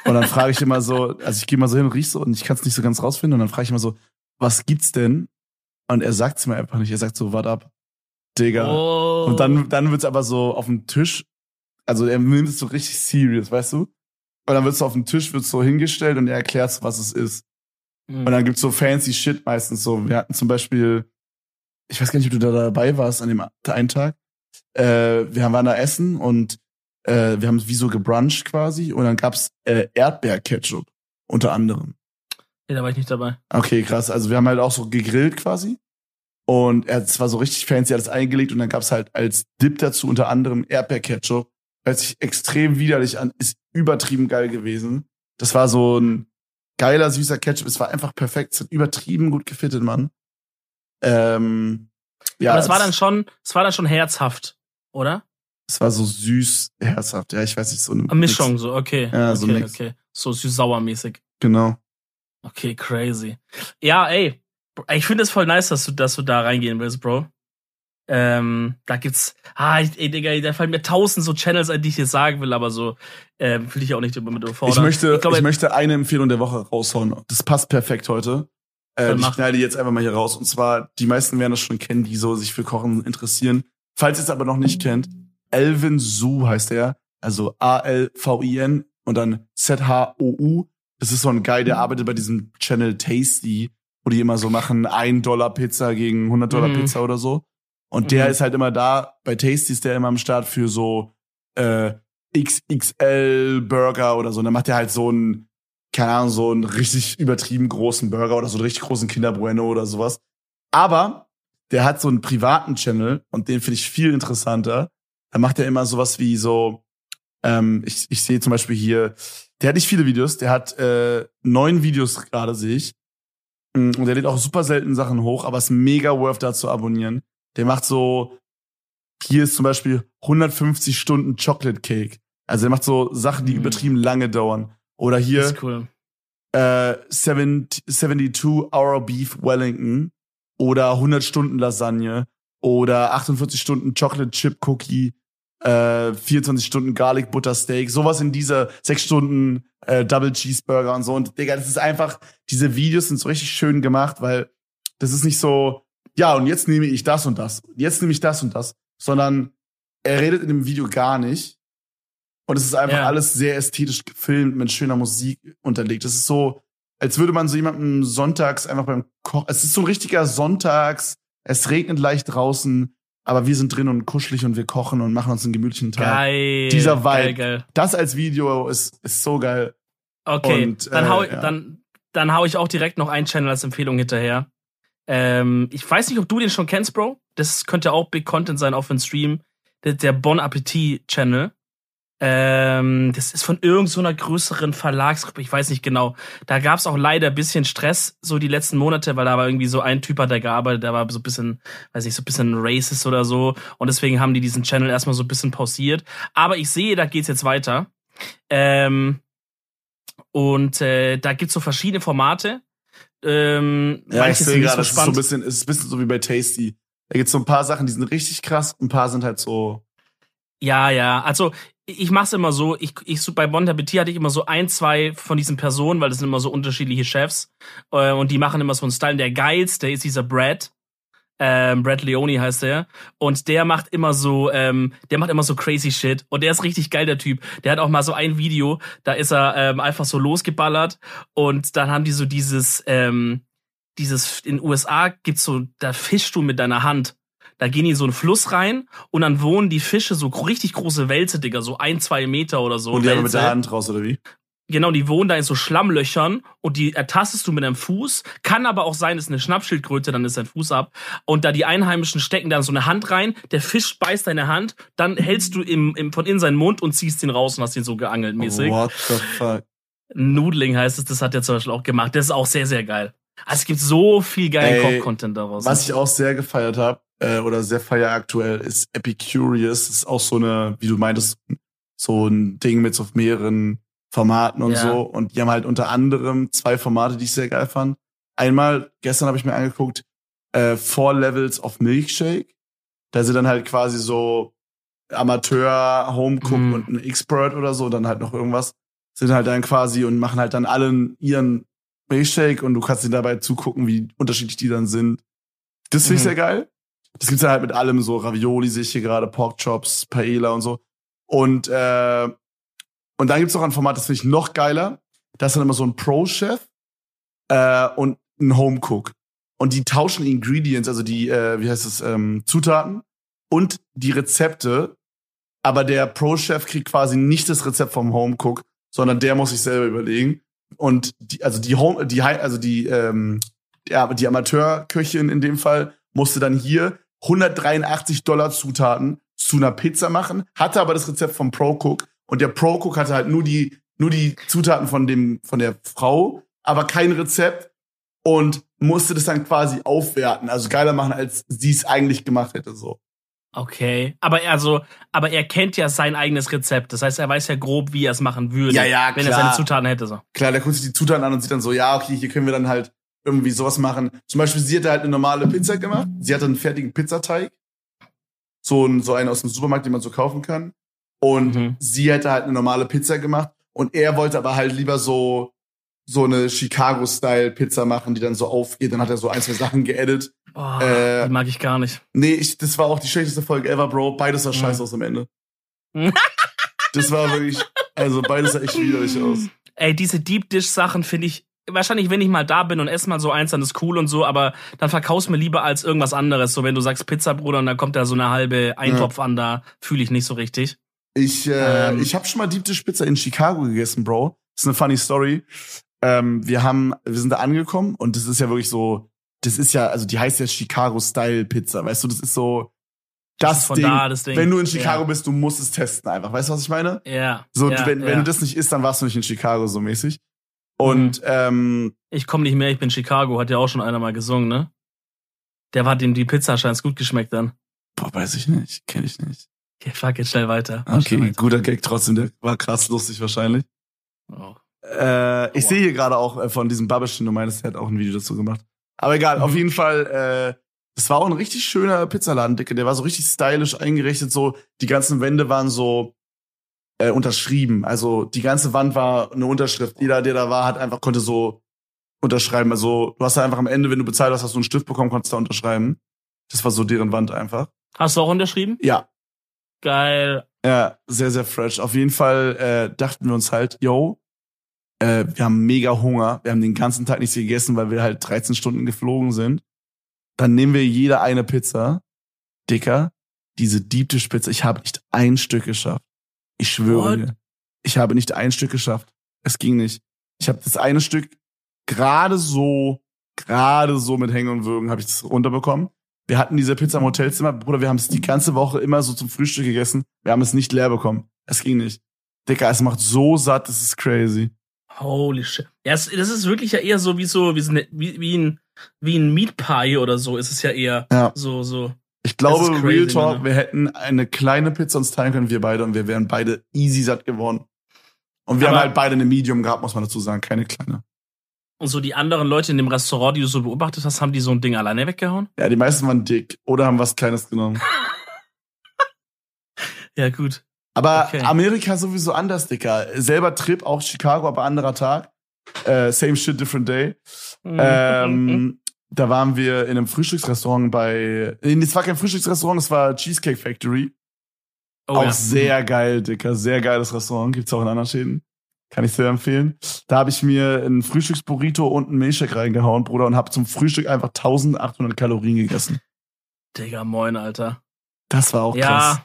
Und dann frage ich immer so, also ich gehe mal so hin und riech so und ich kann es nicht so ganz rausfinden. Und dann frage ich immer so, was gibt's denn? Und er sagt's mir einfach nicht. Er sagt so, wart ab, Digga. oh. Und dann, dann wird's aber so auf dem Tisch, also er nimmt es so richtig serious, weißt du? Und dann wird's auf dem Tisch, wird's so hingestellt und er erklärt, was es ist. Mhm. Und dann gibt's so fancy Shit meistens so. Wir hatten zum Beispiel, ich weiß gar nicht, ob du da dabei warst an dem einen Tag. Äh, wir waren da essen und äh, wir haben wie so gebruncht quasi und dann gab's äh, Erdbeerketchup unter anderem. nee, da war ich nicht dabei. Okay, krass. Also wir haben halt auch so gegrillt quasi. Und er es war so richtig fancy, alles eingelegt und dann gab's halt als Dip dazu unter anderem Erdbeerketchup. Hört sich extrem widerlich an, ist übertrieben geil gewesen. Das war so ein geiler, süßer Ketchup. Es war einfach perfekt. Es hat übertrieben gut gefittet, Mann. Ähm, ja, Aber das war es- dann schon, es war dann schon herzhaft, oder? Es war so süß, herzhaft. Ja, ich weiß nicht, so eine Mischung, so, okay. Ja, so okay, ein Mix. okay. So süß-sauer-mäßig. Genau. Okay, crazy. Ja, ey. Ich finde es voll nice, dass du, dass du da reingehen willst, Bro. Ähm, da gibt's, ah, ich- ey, Digga, da fallen mir tausend so Channels ein, die ich jetzt sagen will, aber so, ähm, will ich auch nicht damit überfordern. Ich möchte, ich, glaube, möchte eine Empfehlung der Woche raushauen. Das passt perfekt heute. Äh, ich die jetzt einfach mal hier raus. Und zwar, die meisten werden das schon kennen, die so sich für Kochen interessieren. Falls ihr es aber noch nicht kennt, Elvin Su heißt er. Also A-L-V-I-N und dann Z-H-O-U. Das ist so ein Guy, der arbeitet bei diesem Channel Tasty, wo die immer so machen, 1 Dollar Pizza gegen 100 Dollar Mhm. Pizza oder so. Und der Mhm. ist halt immer da, bei Tasty ist der immer am Start für so äh, XXL Burger oder so. Und dann macht er halt so einen, keine Ahnung, so einen richtig übertrieben großen Burger oder so einen richtig großen Kinder Bueno oder sowas. Aber der hat so einen privaten Channel und den finde ich viel interessanter. Da macht er immer sowas wie so, ähm, ich, ich sehe zum Beispiel hier, der hat nicht viele Videos, der hat äh, neun Videos gerade, sehe ich. Mm, Und der lädt auch super selten Sachen hoch, aber ist mega worth da zu abonnieren. Der macht so, hier ist zum Beispiel 150 Stunden Chocolate Cake. Also er macht so Sachen, die Mm. übertrieben lange dauern. Oder das hier ist cool. äh, 70, 72 Hour Beef Wellington oder 100 Stunden Lasagne oder 48 Stunden Chocolate Chip Cookie, äh, 24 Stunden Garlic Butter Steak, sowas in dieser 6 Stunden äh, Double Cheeseburger und so. Und Digga, das ist einfach, diese Videos sind so richtig schön gemacht, weil das ist nicht so, ja, und jetzt nehme ich das und das, jetzt nehme ich das und das, sondern er redet in dem Video gar nicht. Und es ist einfach Ja. alles sehr ästhetisch gefilmt, mit schöner Musik unterlegt. Es ist so, als würde man so jemandem sonntags einfach beim Kochen. Es ist so ein richtiger Sonntags, es regnet leicht draußen, aber wir sind drin und kuschelig und wir kochen und machen uns einen gemütlichen Tag. Geil. Dieser Vibe. Geil, geil. Das als Video ist, ist so geil. Okay, Und, dann, äh, hau, ja. dann, dann hau ich auch direkt noch einen Channel als Empfehlung hinterher. Ähm, ich weiß nicht, ob du den schon kennst, Bro. Das könnte auch Big Content sein auf dem Stream. Der, der Bon Appetit Channel. Ähm, das ist von irgendeiner so größeren Verlagsgruppe, ich weiß nicht genau. Da gab es auch leider ein bisschen Stress, so die letzten Monate, weil da war irgendwie so ein Typ hat da gearbeitet, der war so ein bisschen, weiß nicht, so ein bisschen racist oder so. Und deswegen haben die diesen Channel erstmal so ein bisschen pausiert. Aber ich sehe, da geht's jetzt weiter. Ähm, und äh, da gibt's so verschiedene Formate. Ähm, Ja, ich sehe gerade, so es ist so ein bisschen, es ist ein bisschen so wie bei Tasty. Da gibt's so ein paar Sachen, die sind richtig krass, ein paar sind halt so. Ja, ja. Also ich mach's immer so, ich, ich bei Bon Appetit hatte ich immer so ein, zwei von diesen Personen, weil das sind immer so unterschiedliche Chefs. Äh, und die machen immer so einen Style. Der geilste ist dieser Brad. Ähm, Brad Leone heißt der. Und der macht immer so, ähm, der macht immer so crazy shit. Und der ist richtig geil, der Typ. Der hat auch mal so ein Video, da ist er ähm, einfach so losgeballert. Und dann haben die so dieses, ähm, dieses, in den USA gibt's so, da fischst du mit deiner Hand. Da gehen die in so einen Fluss rein und dann wohnen die Fische so richtig große Wälze, Digga, so ein, zwei Meter oder so. und die haben mit Wälze. der Hand raus, oder wie? Genau, die wohnen da in so Schlammlöchern und die ertastest du mit deinem Fuß. Kann aber auch sein, es ist eine Schnappschildkröte, dann ist dein Fuß ab. Und da die Einheimischen stecken dann so eine Hand rein, der Fisch beißt deine Hand, dann hältst du im, im, von in seinen Mund und ziehst ihn raus und hast ihn so geangelt mäßig. What the fuck? Noodling heißt es, das hat er zum Beispiel auch gemacht. Das ist auch sehr, sehr geil. Also es gibt so viel geilen Koch-Content daraus. Was ich auch sehr gefeiert habe, äh, oder sehr feier aktuell, ist Epicurious. Das ist auch so eine, wie du meintest, so ein Ding mit so mehreren Formaten und Ja. so. Und die haben halt unter anderem zwei Formate, die ich sehr geil fand. Einmal, gestern habe ich mir angeguckt, äh, Four Levels of Milkshake. Da sind dann halt quasi so Amateur, Homecook Mhm. und ein Expert oder so, dann halt noch irgendwas. Sind halt dann quasi und machen halt dann allen ihren Milkshake und du kannst dir dabei zugucken, wie unterschiedlich die dann sind. Das finde ich Mhm. sehr geil. Das gibt's dann halt mit allem, so Ravioli sehe ich hier gerade, Porkchops, Paella und so. Und, äh, und dann gibt's noch ein Format, das finde ich noch geiler. Da ist dann immer so ein Pro-Chef äh, und ein Homecook. Und die tauschen Ingredients, also die, äh, wie heißt es, ähm, Zutaten und die Rezepte. Aber der Pro-Chef kriegt quasi nicht das Rezept vom Homecook, sondern der muss sich selber überlegen. Und die, also die Home, die, also die, ähm, ja, die Amateurköchin in dem Fall musste dann hier 183 Dollar Zutaten zu einer Pizza machen, hatte aber das Rezept vom Pro-Cook und der Pro-Cook hatte halt nur die, nur die Zutaten von dem, von der Frau, aber kein Rezept und musste das dann quasi aufwerten, also geiler machen, als sie es eigentlich gemacht hätte, so. Okay, aber er also, aber er kennt ja sein eigenes Rezept. Das heißt, er weiß ja grob, wie er es machen würde, Ja, ja, wenn er klar. seine Zutaten hätte. So. Klar, der guckt sich die Zutaten an und sieht dann so, ja, okay, hier können wir dann halt irgendwie sowas machen. Zum Beispiel, sie hatte halt eine normale Pizza gemacht. Sie hatte einen fertigen Pizzateig. So, ein, so einen aus dem Supermarkt, den man so kaufen kann. Und Mhm. sie hätte halt eine normale Pizza gemacht. Und er wollte aber halt lieber so, so eine Chicago-Style-Pizza machen, die dann so aufgeht. Dann hat er so ein, zwei Sachen geedit. Oh, Äh, die mag ich gar nicht. Nee, ich, das war auch die schlechteste Folge ever, Bro. Beides sah scheiße aus am Ende. Das war wirklich, also beides sah echt widerlich aus. Ey, diese Deep Dish Sachen finde ich wahrscheinlich, wenn ich mal da bin und esse mal so eins, dann ist cool und so, aber dann verkauf's mir lieber als irgendwas anderes. So, wenn du sagst Pizza, Bruder, und dann kommt da so eine halbe Eintopf an, da fühle ich nicht so richtig. Ich, äh, Ähm. ich habe schon mal Dish Pizza in Chicago gegessen, Bro. Das ist eine funny Story. Ähm, wir haben, wir sind da angekommen und das ist ja wirklich so, das ist ja, also die heißt ja Chicago Style Pizza, weißt du, das ist so das, ist von Ding. da das Ding. Wenn du in Chicago Ja. bist, du musst es testen einfach. Weißt du, was ich meine? Ja. So, ja, wenn, ja. wenn du das nicht isst, dann warst du nicht in Chicago so mäßig. Und ähm, Ich komme nicht mehr, ich bin Chicago, hat ja auch schon einer mal gesungen, ne? Der hat ihm die Pizza scheint's gut geschmeckt dann. boah, weiß ich nicht, kenne ich nicht. Okay, fuck, jetzt schnell weiter. Schnell Okay, weiter. guter Gag trotzdem, der war krass lustig wahrscheinlich. Oh. Äh, ich Aua. sehe hier gerade auch äh, von diesem Babbeschen, du meinst, der hat auch ein Video dazu gemacht. Aber egal, Mhm. auf jeden Fall, äh, das war auch ein richtig schöner Pizzaladen, Dicke. Der war so richtig stylisch eingerichtet, so die ganzen Wände waren so äh, unterschrieben. Also die ganze Wand war eine Unterschrift. Jeder, der da war, hat einfach konnte so unterschreiben. Also du hast da einfach am Ende, wenn du bezahlt hast, hast du einen Stift bekommen, konntest da unterschreiben. Das war so deren Wand einfach. Hast du auch unterschrieben? Ja, Geil. Ja, sehr, sehr fresh. Auf jeden Fall äh, dachten wir uns halt, yo, äh, wir haben mega Hunger. Wir haben den ganzen Tag nichts gegessen, weil wir halt 13 Stunden geflogen sind. Dann nehmen wir jeder eine Pizza. Dicker, diese Deep Dish Pizza, ich habe nicht ein Stück geschafft. Ich schwöre What? dir. Ich habe nicht ein Stück geschafft. Es ging nicht. Ich habe das eine Stück gerade so, gerade so mit Hängen und Würgen habe ich das runterbekommen. Wir hatten diese Pizza im Hotelzimmer, Bruder, wir haben es die ganze Woche immer so zum Frühstück gegessen. Wir haben es nicht leer bekommen. Es ging nicht. Dicker, es macht so satt, das ist crazy. Holy shit. Ja, es, das ist wirklich ja eher so wie so, wie, so eine, wie, wie ein, wie ein Meat Pie oder so ist es ja eher. Ja. So, so. Ich glaube, crazy, Real Talk, Mann. wir hätten eine kleine Pizza uns teilen können, wir beide, und wir wären beide easy satt geworden. Und wir Aber- haben halt beide eine Medium gehabt, muss man dazu sagen, keine kleine. Und so die anderen Leute in dem Restaurant, die du so beobachtet hast, haben die so ein Ding alleine weggehauen? Ja, die meisten waren dick oder haben was Kleines genommen. Ja, gut. Aber Okay. Amerika sowieso anders, Dicker. Selber Trip, auch Chicago, aber anderer Tag. Äh, same shit, different day. Mhm. Ähm, da waren wir in einem Frühstücksrestaurant bei. Nee, es war kein Frühstücksrestaurant, es war Cheesecake Factory. oh, auch ja. sehr geil, Dicker. Sehr geiles Restaurant. Gibt's auch in anderen Schäden. Kann ich sehr empfehlen. Da habe ich mir ein Frühstücksburrito und einen Milchshake reingehauen, Bruder, und habe zum Frühstück einfach 1800 Kalorien gegessen. Digga, moin, Alter. Das war auch ja. krass.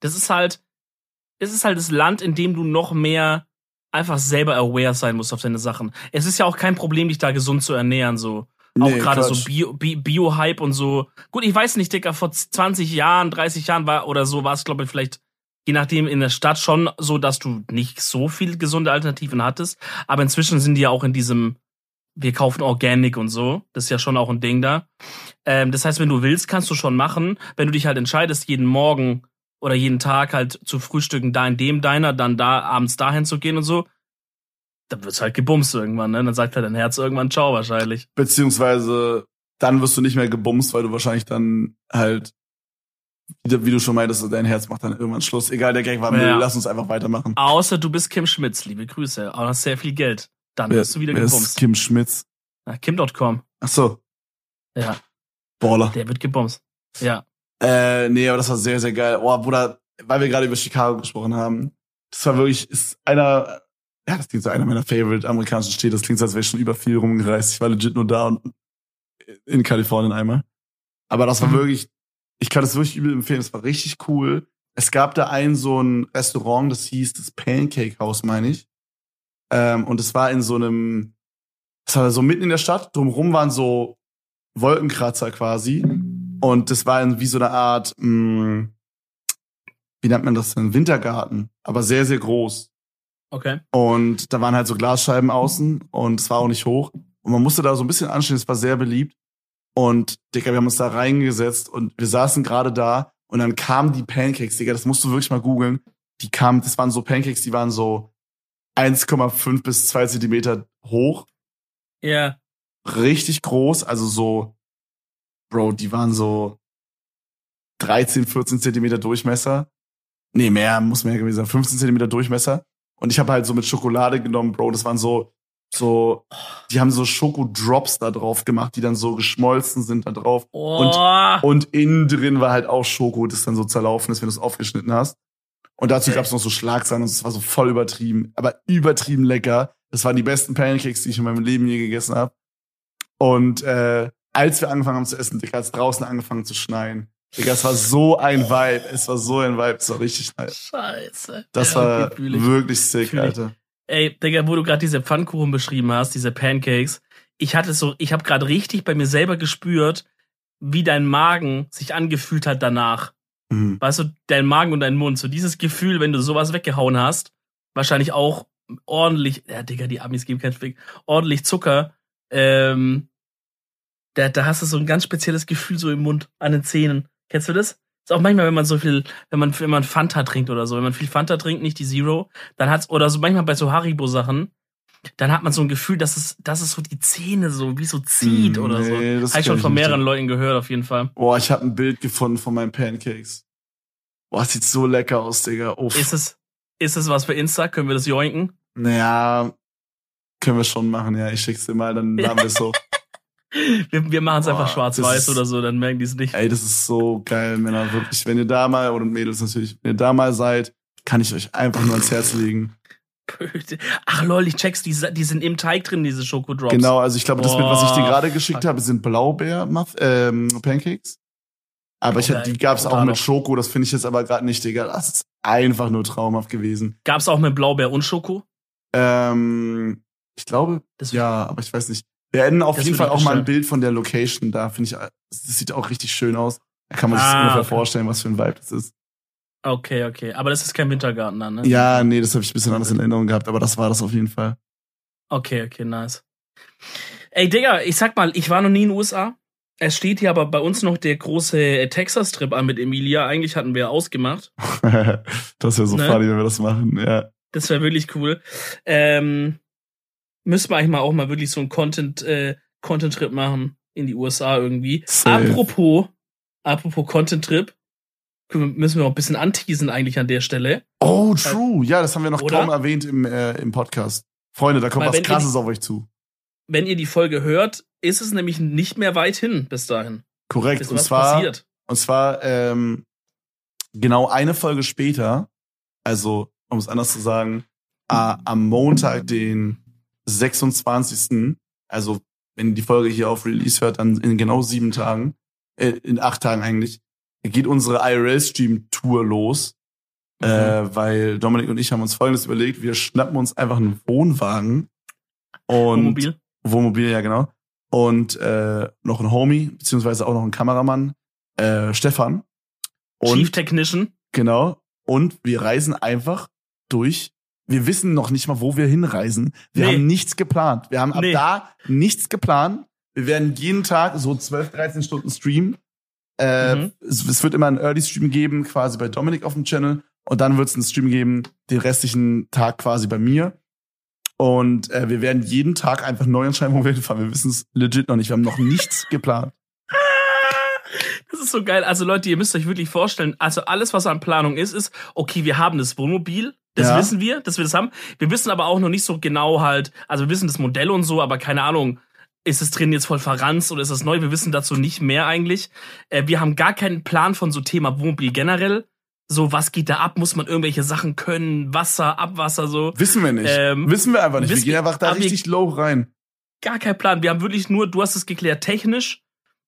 Das ist halt, es ist halt das Land, in dem du noch mehr einfach selber aware sein musst auf deine Sachen. Es ist ja auch kein Problem, dich da gesund zu ernähren, so. Auch Nee, gerade so Quatsch. Bio- Bi- Bio-Hype und so. Gut, ich weiß nicht, Dicker, vor 20 Jahren, 30 Jahren war oder so war es, glaube ich, vielleicht, je nachdem, in der Stadt schon so, dass du nicht so viel gesunde Alternativen hattest. Aber inzwischen sind die ja auch in diesem, wir kaufen Organic und so. Das ist ja schon auch ein Ding da. Ähm, das heißt, wenn du willst, kannst du schon machen. Wenn du dich halt entscheidest, jeden Morgen oder jeden Tag halt zu frühstücken, da in dem Diner, dann da abends dahin zu gehen und so, dann wird's halt gebumst irgendwann, ne? Dann sagt halt dein Herz irgendwann Ciao wahrscheinlich. Beziehungsweise dann wirst du nicht mehr gebumst, weil du wahrscheinlich dann halt, wie, du schon meintest, dein Herz macht dann irgendwann Schluss. Egal, der Gag war Müll, Ja. lass uns einfach weitermachen. Außer du bist Kim Schmitz, liebe Grüße. Aber hast sehr viel Geld. Dann wirst du wieder wer ist gebumst. Kim Schmitz. Kim.com. Ach so, Ja, Baller. der wird gebumst. Ja. Äh, nee, aber das war sehr, sehr geil. Oh, Bruder, weil wir gerade über Chicago gesprochen haben, das war wirklich, ist einer, ja, das klingt so einer meiner favorite amerikanischen Städte. Das klingt so, als wäre ich schon über viel rumgereist. Ich war legit nur da und in Kalifornien einmal. Aber das war Mhm. wirklich, ich kann es wirklich übel empfehlen. Es war richtig cool. Es gab da ein so ein Restaurant, das hieß das Pancake House, meine ich. Ähm, und es war in so einem, es war so mitten in der Stadt. Drumherum waren so Wolkenkratzer quasi. Und das war in, wie so eine Art, mh, wie nennt man das denn? Wintergarten, aber sehr, sehr groß. Okay. Und da waren halt so Glasscheiben außen und es war auch nicht hoch. Und man musste da so ein bisschen anstehen, es war sehr beliebt. Und Digga, wir haben uns da reingesetzt und wir saßen gerade da und dann kamen die Pancakes, Digga, das musst du wirklich mal googeln. Die kamen, das waren so Pancakes, die waren so 1,5 bis 2 Zentimeter hoch, Ja. richtig groß, also so, Bro, die waren so 13, 14 Zentimeter Durchmesser. Nee, mehr, muss mehr gewesen sein, 15 Zentimeter Durchmesser. Und ich habe halt so mit Schokolade genommen, Bro, das waren so, so, die haben so Schokodrops da drauf gemacht, die dann so geschmolzen sind da drauf. Oh. Und innen drin war halt auch Schoko, das dann so zerlaufen ist, wenn du es aufgeschnitten hast. Und dazu Okay. gab's noch so Schlagsahne und es war so voll übertrieben, aber übertrieben lecker. Das waren die besten Pancakes, die ich in meinem Leben je gegessen habe. Und äh, als wir angefangen haben zu essen, Digga, hat es draußen angefangen zu schneien. Digga, es war so ein Vibe. Es war so ein Vibe. Es war richtig nice. Scheiße. Das Ja, war wirklich sick. Alter. Ey, Digga, wo du gerade diese Pfannkuchen beschrieben hast, diese Pancakes, ich hatte so, ich habe gerade richtig bei mir selber gespürt, wie dein Magen sich angefühlt hat danach. Mhm. Weißt du, dein Magen und dein Mund, so dieses Gefühl, wenn du sowas weggehauen hast, wahrscheinlich auch ordentlich, ja, Digga, die Amis geben keinen Fick, ordentlich Zucker, ähm, da, da hast du so ein ganz spezielles Gefühl so im Mund, an den Zähnen. Kennst du das? Ist auch manchmal, wenn man so viel, wenn man, wenn man Fanta trinkt oder so, wenn man viel Fanta trinkt, nicht die Zero, dann hat's, oder so manchmal bei so Haribo-Sachen, dann hat man so ein Gefühl, dass es, dass es so die Zähne so, wie so zieht Mm, oder so. nee, das Habe ich schon von nicht. mehreren Leuten gehört, auf jeden Fall. Boah, ich habe ein Bild gefunden von meinen Pancakes. Boah, sieht so lecker aus, Digga. Uff. Ist es, ist es was für Insta? Können wir das joinken? Naja, können wir schon machen, ja. Ich schick's dir mal, dann haben wir so. Wir, wir machen es einfach schwarz-weiß oder so, dann merken die es nicht. Ey, das ist so geil, Männer, wirklich. Wenn ihr da mal, oder Mädels natürlich, wenn ihr da mal seid, kann ich euch einfach nur ans Herz legen. Ach lol, ich check's, die, die sind im Teig drin, diese Schokodrops. Genau, also ich glaube, das mit, was ich dir gerade geschickt habe, sind Blaubeer ähm, Pancakes. Aber ich die gab's auch mit. Schoko, das finde ich jetzt aber gerade nicht, Digga. Das ist einfach nur traumhaft gewesen. Gab's auch mit Blaubeer und Schoko? Ähm, ich glaube, Das ja, aber ich weiß nicht. Wir hätten auf Das jeden Fall auch mal ein. Bild von der Location da, finde ich. Das sieht auch richtig schön aus. Da kann man sich Ah, ungefähr okay. vorstellen, was für ein Vibe das ist. Okay, okay. Aber das ist kein Wintergarten dann, ne? Ja, nee, das habe ich ein bisschen anders in Erinnerung gehabt, aber das war das auf jeden Fall. Okay, okay, nice. Ey, Digga, ich sag mal, ich war noch nie in den USA. Es steht hier aber bei uns noch der große äh, Texas-Trip an mit Emilia. Eigentlich hatten wir ausgemacht. das wäre so Ne? funny, wenn wir das machen. Ja. Das wäre wirklich cool. Ähm, müssen wir eigentlich mal auch mal wirklich so einen Content, äh, Content-Trip machen in die USA irgendwie. Safe. Apropos, apropos Content-Trip, müssen wir auch ein bisschen anteasen eigentlich an der Stelle. Oh, true. Ja, das haben wir noch Oder? kaum erwähnt im, äh, im Podcast. Freunde, da kommt Weil was Krasses auf euch zu. Wenn ihr die Folge hört, ist es nämlich nicht mehr weit hin bis dahin. Korrekt. Und zwar, passiert. und zwar ähm, genau eine Folge später, also um es anders zu sagen, äh, am Montag, den 26. Also wenn die Folge hier auf Release hört, dann in genau sieben Tagen, äh, in acht Tagen eigentlich, geht unsere IRL-Stream-Tour los. Mhm. Äh, weil Dominik und ich haben uns folgendes überlegt, wir schnappen uns einfach einen Wohnwagen und Wohnmobil. Wohnmobil, ja genau. Und äh, noch ein Homie, beziehungsweise auch noch ein Kameramann, äh, Stefan. Und Chief Technician. genau. Und wir reisen einfach durch. Wir wissen noch nicht mal, wo wir hinreisen. Wir Nee. haben nichts geplant. Wir haben ab Nee. da nichts geplant. Wir werden jeden Tag so 12, 13 Stunden streamen. Äh, Mhm. es, es wird immer einen Early Stream geben, quasi bei Dominik auf dem Channel. Und dann wird es einen Stream geben, den restlichen Tag quasi bei mir. Und äh, wir werden jeden Tag einfach neu entscheiden, wo wir hinfahren. Wir wissen es legit noch nicht. Wir haben noch nichts geplant. Das ist so geil. Also Leute, ihr müsst euch wirklich vorstellen, also alles, was an Planung ist, ist, okay, wir haben das Wohnmobil, das Ja. wissen wir, dass wir das haben. Wir wissen aber auch noch nicht so genau halt, also wir wissen das Modell und so, aber keine Ahnung, ist es drin jetzt voll verranzt oder ist es neu? Wir wissen dazu nicht mehr eigentlich. Äh, wir haben gar keinen Plan von so Thema Wohnmobil generell. So, was geht da ab? Muss man irgendwelche Sachen können? Wasser, Abwasser, so? Wissen wir nicht. Ähm, wissen wir einfach nicht. Wir wissen gehen einfach da richtig low rein. gar keinen Plan. Wir haben wirklich nur, du hast es geklärt, technisch.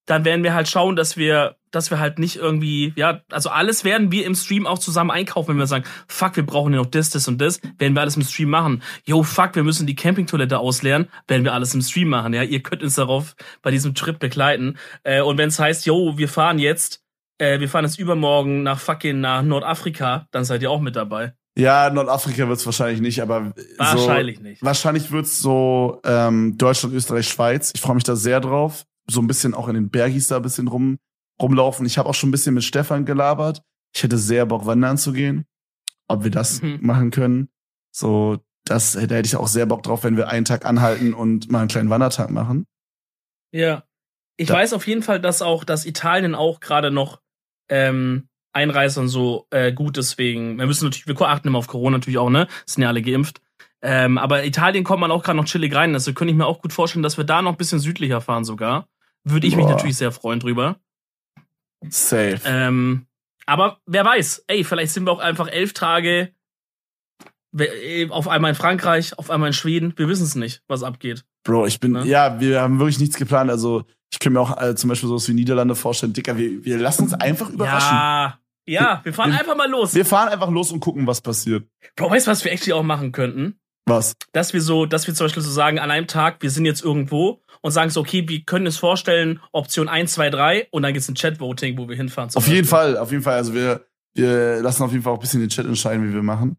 Dann werden wir halt schauen, dass wir, dass wir halt nicht irgendwie, ja, also alles werden wir im Stream auch zusammen einkaufen, wenn wir sagen, fuck, wir brauchen ja noch das, das und das, werden wir alles im Stream machen. Yo, fuck, wir müssen die Campingtoilette ausleeren, werden wir alles im Stream machen, ja. Ihr könnt uns darauf bei diesem Trip begleiten. Äh, und wenn es heißt, yo, wir fahren jetzt, äh, wir fahren jetzt übermorgen nach fucking nach Nordafrika, dann seid ihr auch mit dabei. Ja, Nordafrika wird's wahrscheinlich nicht, aber Wahrscheinlich so, nicht. Wahrscheinlich wird's so ähm, Deutschland, Österreich, Schweiz. Ich freue mich da sehr drauf. So ein bisschen auch in den Bergis da ein bisschen rum, rumlaufen. Ich habe auch schon ein bisschen mit Stefan gelabert. Ich hätte sehr Bock, wandern zu gehen. Ob wir das Mhm. machen können. So, das, da hätte ich auch sehr Bock drauf, wenn wir einen Tag anhalten und mal einen kleinen Wandertag machen. Ja. Ich Da- weiß auf jeden Fall, dass auch, dass Italien auch gerade noch ähm, Einreise und so äh, gut deswegen. Wir müssen natürlich, wir achten immer auf Corona natürlich auch, ne? Sind ja alle geimpft. Ähm, aber Italien kommt man auch gerade noch chillig rein. Also könnte ich mir auch gut vorstellen, dass wir da noch ein bisschen südlicher fahren sogar. Würde ich mich Boah. natürlich sehr freuen drüber. Safe. Ähm, aber wer weiß, ey, vielleicht sind wir auch einfach elf Tage auf einmal in Frankreich, auf einmal in Schweden. Wir wissen es nicht, was abgeht. Bro, ich bin, Ne? ja, wir haben wirklich nichts geplant. Also, ich könnte mir auch äh, zum Beispiel sowas wie Niederlande vorstellen. Dicker, wir, wir lassen uns einfach überraschen. Ja, ja, wir fahren Wir- einfach mal los. Wir fahren einfach los und gucken, was passiert. Bro, weißt du, was wir actually auch machen könnten? Was? Dass wir so, dass wir zum Beispiel so sagen, an einem Tag, wir sind jetzt irgendwo und sagen so, okay, wir können uns vorstellen, Option 1, 2, 3 und dann gibt's ein Chat-Voting, wo wir hinfahren. Auf jeden. Fall, auf jeden Fall. Also wir, wir lassen auf jeden Fall auch ein bisschen den Chat entscheiden, wie wir machen.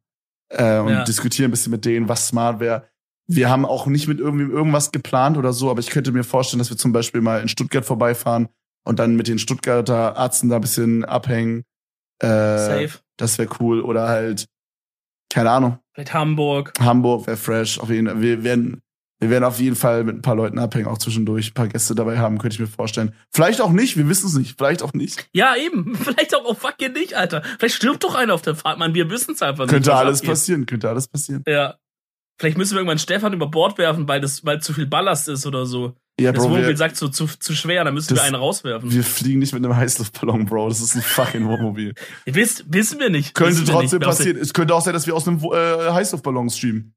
Äh, und Ja. diskutieren ein bisschen mit denen, was smart wäre. Wir haben auch nicht mit irgendwie irgendwas geplant oder so, aber ich könnte mir vorstellen, dass wir zum Beispiel mal in Stuttgart vorbeifahren und dann mit den Stuttgarter Ärzten da ein bisschen abhängen. Äh, Safe. Das wäre cool. Oder halt, keine Ahnung, Vielleicht Hamburg. Hamburg wäre fresh. Auf jeden Fall. Wir werden, wir werden auf jeden Fall mit ein paar Leuten abhängen, auch zwischendurch ein paar Gäste dabei haben, könnte ich mir vorstellen. Vielleicht auch nicht, wir wissen es nicht. Vielleicht auch nicht. Ja, eben. Vielleicht auch, oh fucking nicht, Alter. Vielleicht stirbt doch einer auf der Fahrt, Mann. Wir wissen's einfach nicht. Könnte alles passieren, könnte alles passieren. Ja. Vielleicht müssen wir irgendwann Stefan über Bord werfen, weil das, weil zu viel Ballast ist oder so. Ja, das Bro, Wohnmobil wir, sagt so zu, zu schwer, dann müssen wir Das- einen rauswerfen. wir fliegen nicht mit einem Heißluftballon, Bro. Das ist ein fucking Wohnmobil. Wisst, wissen wir nicht. Könnte wissen wir trotzdem nicht. passieren. Es könnte auch sein, dass wir aus einem äh, Heißluftballon streamen.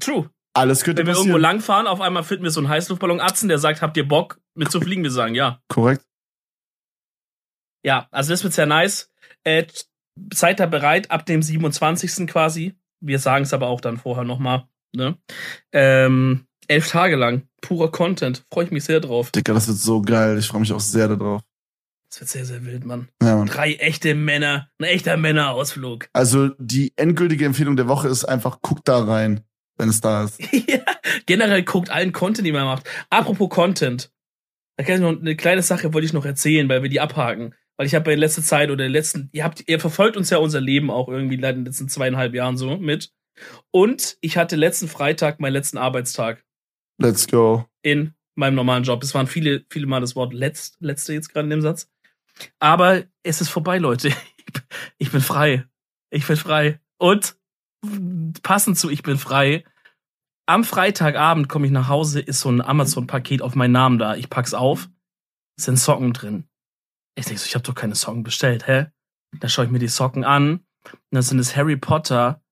True. Alles könnte Wenn wir irgendwo langfahren, auf einmal finden wir so einen Heißluftballon Atzen, der sagt, habt ihr Bock mit zu fliegen? Wir sagen ja. Korrekt. Ja, also das wird sehr nice. Äh, seid da bereit, ab dem 27. quasi. Wir sagen es aber auch dann vorher nochmal. Ne? Ähm, elf Tage lang. Purer Content. Freue ich mich sehr drauf. Digga, das wird so geil. Ich freue mich auch sehr darauf. Das wird sehr, sehr wild, Mann. Ja, Mann. Drei echte Männer. Ein echter Männerausflug. Also die endgültige Empfehlung der Woche ist einfach, guckt da rein, wenn es da ist. ja, generell guckt allen Content, den man macht. Apropos Content. Da kann ich noch eine kleine Sache wollte ich noch erzählen, weil wir die abhaken. Weil ich habe in letzter Zeit oder in den letzten, ihr habt, ihr verfolgt uns ja unser Leben auch irgendwie in den letzten zweieinhalb Jahren so mit. Und ich hatte letzten Freitag meinen letzten Arbeitstag Let's go. in meinem normalen Job. Es waren viele, viele Mal das Wort letzt, letzte jetzt gerade in dem Satz. Aber es ist vorbei, Leute. Ich bin frei. Ich bin frei. Und passend zu ich bin frei. Am Freitagabend komme ich nach Hause, ist so ein Amazon-Paket auf meinen Namen da. Ich pack's auf. Sind Socken drin. Ich denke so, ich habe doch keine Socken bestellt, hä? Dann schaue ich mir die Socken an. Und dann sind es Harry Potter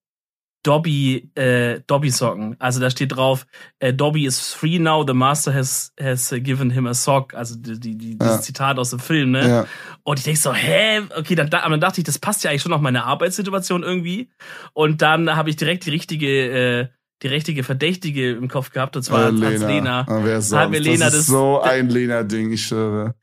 Dobby, äh, Dobby Socken. Also da steht drauf, äh, Dobby is free now, the master has, has given him a sock. Also die, die, die, Ja. dieses Zitat aus dem Film, ne? Ja. Und ich denk so, hä? Okay, dann, dann dachte ich, das passt ja eigentlich schon auf meine Arbeitssituation irgendwie. Und dann habe ich direkt die richtige, äh, die richtige Verdächtige im Kopf gehabt, und zwar Äh, Hans Lena. Ah, wer sonst? Halbe Lena, das ist das- so ein Lena-Ding, ich schwöre.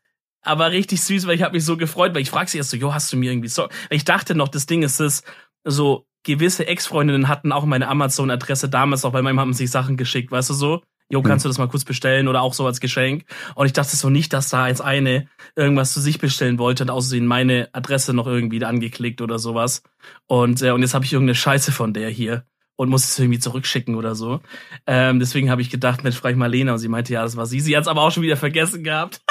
Aber richtig süß, weil ich habe mich so gefreut, weil ich frag sie erst so, jo, hast du mir irgendwie so. Ich dachte noch, das Ding ist es, so gewisse Ex-Freundinnen hatten auch meine Amazon-Adresse damals auch, bei meinem haben sich Sachen geschickt, weißt du so? Jo, kannst du das mal kurz bestellen oder auch so als Geschenk? Und ich dachte so nicht, dass da jetzt eine irgendwas zu sich bestellen wollte und außerdem meine Adresse noch irgendwie angeklickt oder sowas. Und, äh, und jetzt habe ich irgendeine Scheiße von der hier und muss es irgendwie zurückschicken oder so. Ähm, deswegen habe ich gedacht, Mensch, frage ich mal Lena und sie meinte, ja, das war sie. Sie hat es aber auch schon wieder vergessen gehabt.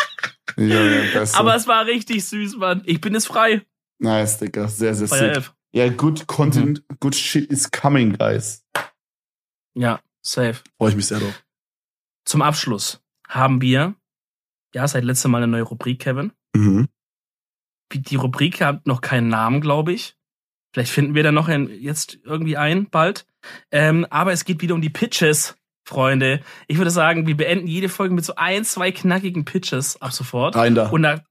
Ja, ja, besser. Aber es war richtig süß, Mann. Ich bin jetzt frei. nice, Digga. Sehr, sehr Mhm. sick. 11. Ja, good content, good shit is coming, guys. Ja, safe. Freue ich mich sehr drauf. Zum Abschluss haben wir, ja, seit letztem Mal eine neue Rubrik, Kevin. Mhm. Die- Rubrik hat noch keinen Namen, glaube ich. Vielleicht finden wir da noch ein, jetzt irgendwie ein, bald. Ähm, aber es geht wieder um die Pitches, Freunde. Ich würde sagen, wir beenden jede Folge mit so ein, zwei knackigen Pitches ab sofort. Rein da. Und da,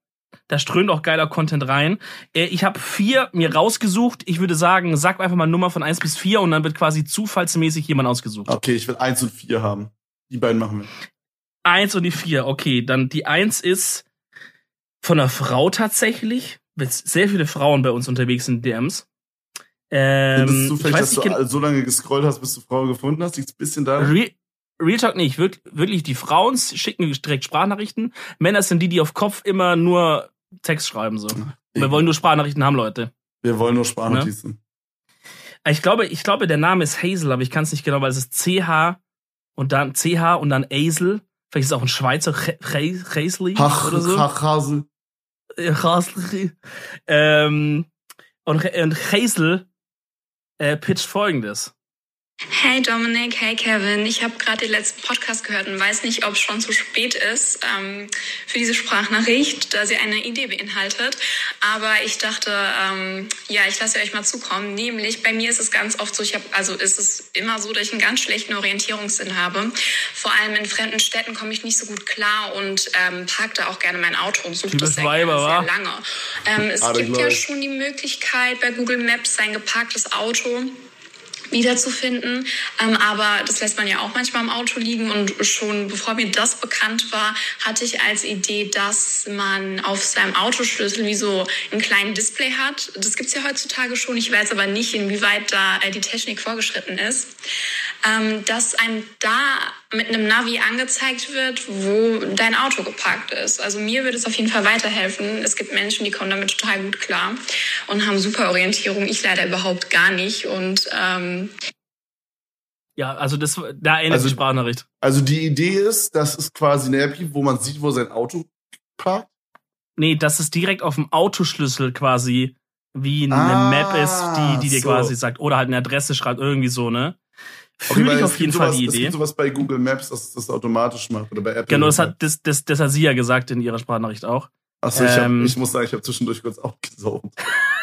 da strömt auch geiler Content rein. Äh, Ich habe vier mir rausgesucht. Ich würde sagen, sag einfach mal Nummer von eins bis vier und dann wird quasi zufallsmäßig jemand ausgesucht. Okay, ich will eins und vier haben. Die beiden machen wir. Eins und die vier, okay. Dann die eins ist von einer Frau tatsächlich. Sehr viele Frauen bei uns unterwegs in DMs. Ähm, Findest du weiß dass du so lange gescrollt hast, bis du Frau gefunden hast? Liegt's ein bisschen da? Re Real Talk nicht. Wirk wirklich, die Frauen schicken direkt Sprachnachrichten. Männer sind die, die auf Kopf immer nur Text schreiben. so. Wir wollen nur Sprachnachrichten haben, Leute. Wir wollen nur Sprachnotizen. Ich glaube, ich glaube, der Name ist Hazel, aber ich kann es nicht genau, weil es ist CH und dann CH und dann Hazel. Vielleicht ist es auch ein Schweizer Hazel oder so. Hach, Hase. Hazel. Ähm, und, und Hazel äh, pitcht folgendes. Hey Dominik, hey Kevin. Ich habe gerade den letzten Podcast gehört und weiß nicht, ob es schon zu spät ist ähm, für diese Sprachnachricht, da sie eine Idee beinhaltet. Aber ich dachte, ähm, ja, ich lasse euch mal zukommen. Nämlich bei mir ist es ganz oft so, ich habe, also ist es immer so, dass ich einen ganz schlechten Orientierungssinn habe. Vor allem in fremden Städten komme ich nicht so gut klar und ähm, parke da auch gerne mein Auto und suche das sehr, Weiber, gerne, sehr lange. Ähm, es Alle gibt ja schon die Möglichkeit bei Google Maps sein geparktes Auto wiederzufinden. Ähm, aber das lässt man ja auch manchmal im Auto liegen. Und schon bevor mir das bekannt war, hatte ich als Idee, dass man auf seinem Autoschlüssel wie so einen kleinen Display hat. Das gibt's ja heutzutage schon. Ich weiß aber nicht, inwieweit da äh, die Technik vorgeschritten ist. Ähm, dass einem da mit einem Navi angezeigt wird, wo dein Auto geparkt ist. Also mir würde es auf jeden Fall weiterhelfen. Es gibt Menschen, die kommen damit total gut klar und haben super Orientierung. Ich leider überhaupt gar nicht. Und ähm, Ja, also das, da endet Also- die Sprachnachricht. Also die Idee ist, das ist quasi eine App, wo man sieht, wo sein Auto parkt. Nee, dass es direkt auf dem Autoschlüssel quasi wie eine Ah, Map ist, die, die dir so. quasi sagt, oder halt eine Adresse schreibt, irgendwie so, ne? Fühle weil ich es auf jeden gibt Fall sowas, die Es Idee. gibt sowas bei Google Maps, dass es das automatisch macht oder bei Apple. Genau, das hat, das, das, das hat sie ja gesagt in ihrer Sprachnachricht auch. Achso, ich, hab, ähm, ich muss sagen, ich habe zwischendurch kurz aufgesaugt.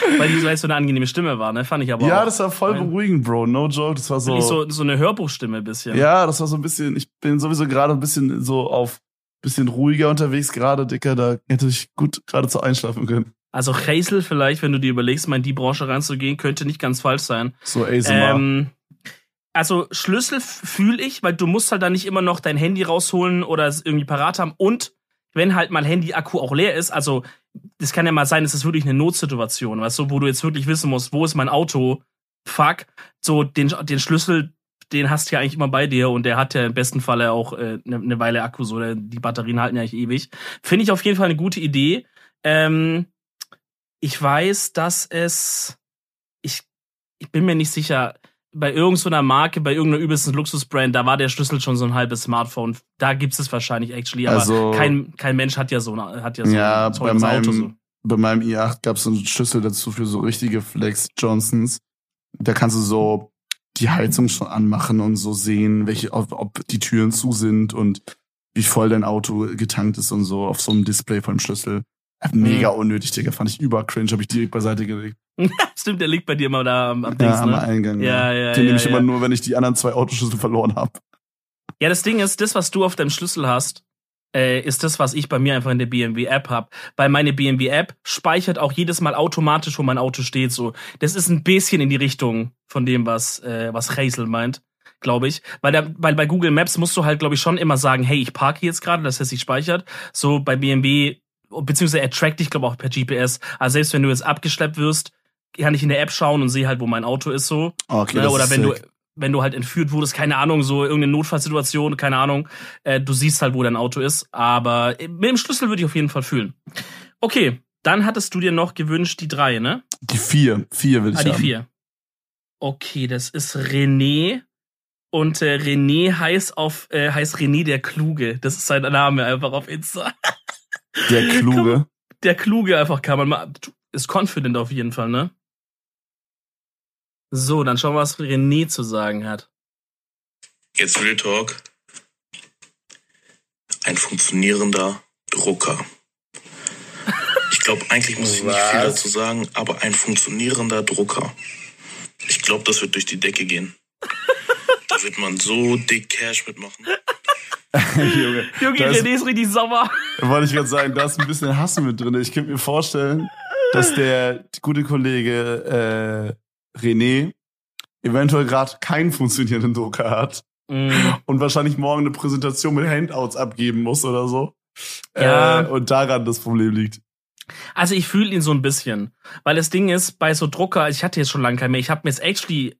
Weil die so so eine angenehme Stimme war, ne? Fand ich aber Ja, auch. das war voll beruhigend, Bro. No joke. Das war so. So, so eine Hörbuchstimme ein bisschen. Ja, das war so ein bisschen. Ich bin sowieso gerade ein bisschen so auf bisschen ruhiger unterwegs gerade, Dicker. Da hätte ich gut gerade zu einschlafen können. Also Hazel vielleicht, wenn du dir überlegst, mal in die Branche reinzugehen, könnte nicht ganz falsch sein. So ASMR. Ähm, also Schlüssel fühle ich, weil du musst halt dann nicht immer noch dein Handy rausholen oder es irgendwie parat haben. Und wenn halt mal Handy-Akku auch leer ist, also das kann ja mal sein, es ist wirklich eine Notsituation, weißt du, wo du jetzt wirklich wissen musst, wo ist mein Auto? Fuck. So, den, den Schlüssel, den hast du ja eigentlich immer bei dir und der hat ja im besten Falle auch äh, eine, eine Weile Akku, so die Batterien halten ja eigentlich ewig. Finde ich auf jeden Fall eine gute Idee. Ähm, ich weiß, dass es, ich, ich bin mir nicht sicher, bei irgendeiner Marke, bei irgendeiner übelsten Luxusbrand, da war der Schlüssel schon so ein halbes Smartphone. Da gibt es wahrscheinlich actually, aber Also- kein, kein Mensch hat ja so, eine- hat ja so ja, ein bei teures meinem, Auto. So. bei meinem i8 gab es so einen Schlüssel dazu für so richtige Flex Johnsons. Da kannst du so die Heizung schon anmachen und so sehen, welche, ob, ob die Türen zu sind und wie voll dein Auto getankt ist und so auf so einem Display vom Schlüssel. Mega unnötig, Digga. Fand ich über cringe, habe ich direkt beiseite gelegt. Stimmt, der liegt bei dir immer da am, am Ja, Dings, am ne? Eingang. Ja, ja, Den ja, nehme ich ja. immer nur, wenn ich die anderen zwei Autoschlüssel verloren habe. Ja, das Ding ist, das, was du auf deinem Schlüssel hast, äh, ist das, was ich bei mir einfach in der BMW-App hab. Weil meine BMW-App speichert auch jedes Mal automatisch, wo mein Auto steht. So, das ist ein bisschen in die Richtung von dem, was äh, was Hazel meint, glaube ich. Weil da, weil bei Google Maps musst du halt, glaube ich, schon immer sagen, hey, ich parke jetzt gerade, das heißt, ich speichert. So bei BMW beziehungsweise er trackt dich, glaube ich, auch per GPS. Also selbst wenn du jetzt abgeschleppt wirst, kann ich in der App schauen und sehe halt, wo mein Auto ist so. Okay, Ne, oder wenn du wenn du halt entführt wurdest, keine Ahnung, so irgendeine Notfallsituation, keine Ahnung, äh, du siehst halt, wo dein Auto ist. Aber mit dem Schlüssel würde ich auf jeden Fall fühlen. Okay, dann hattest du dir noch gewünscht die drei, ne? Die vier. Vier will ich Ah, die haben. vier. Okay, das ist René. Und äh, René heißt auf äh, heißt René der Kluge. Das ist sein Name einfach auf Insta. Der Kluge. Der Kluge einfach kann man mal. Ist confident auf jeden Fall, ne? So, dann schauen wir, was René zu sagen hat. Jetzt Real Talk. Ein funktionierender Drucker. Ich glaube, eigentlich muss ich nicht viel dazu sagen, aber ein funktionierender Drucker. Ich glaube, das wird durch die Decke gehen. Da wird man so dick Cash mitmachen. Junge. Junge, René ist richtig sauer. Wollte ich gerade sagen, da ist ein bisschen Hass mit drin. Ich könnte mir vorstellen, dass der gute Kollege äh, René eventuell gerade keinen funktionierenden Drucker hat Mm, und wahrscheinlich morgen eine Präsentation mit Handouts abgeben muss oder so. Ja. Äh, und daran das Problem liegt. Also ich fühle ihn so ein bisschen. Weil das Ding ist, bei so Drucker, ich hatte jetzt schon lange keinen mehr, ich habe mir jetzt actually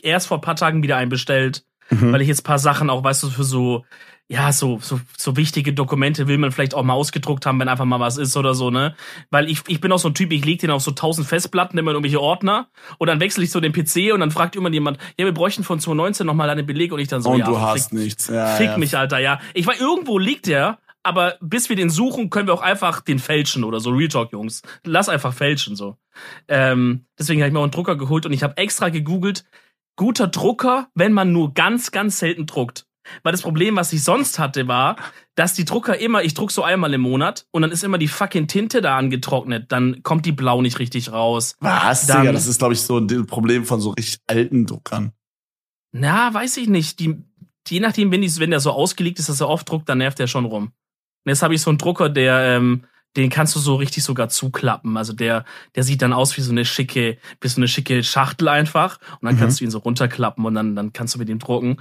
erst vor ein paar Tagen wieder einen bestellt, Mhm. weil ich jetzt paar Sachen auch, weißt du, für so, ja, so, so, so wichtige Dokumente will man vielleicht auch mal ausgedruckt haben, wenn einfach mal was ist oder so, ne? Weil ich, ich bin auch so ein Typ, ich leg den auf so tausend Festplatten, immer in irgendwelche Ordner und dann wechsle ich so den PC und dann fragt immer jemand, ja, wir bräuchten von 2019 nochmal eine Beleg und ich dann so, und ja, du hast fick, nichts. Ja, fick ja. mich, Alter, ja. Ich war, irgendwo liegt der, aber bis wir den suchen, können wir auch einfach den fälschen oder so. Real Talk, Jungs. Lass einfach fälschen, so. Ähm, deswegen habe ich mir auch einen Drucker geholt und ich habe extra gegoogelt, guter Drucker, wenn man nur ganz, ganz selten druckt. Weil das Problem, was ich sonst hatte, war, dass die Drucker immer, ich druck so einmal im Monat und dann ist immer die fucking Tinte da angetrocknet. Dann kommt die Blau nicht richtig raus. Was, Dann- Digga? Das ist, glaube ich, so ein Problem von so richtig alten Druckern. Na, weiß ich nicht. Die, je nachdem, wenn, die, wenn der so ausgelegt ist, dass er oft druckt, dann nervt der schon rum. Und jetzt habe ich so einen Drucker, der, ähm, den kannst du so richtig sogar zuklappen. Also der, der sieht dann aus wie so eine schicke, wie so eine schicke Schachtel einfach. Und dann Mhm. kannst du ihn so runterklappen und dann, dann kannst du mit ihm drucken.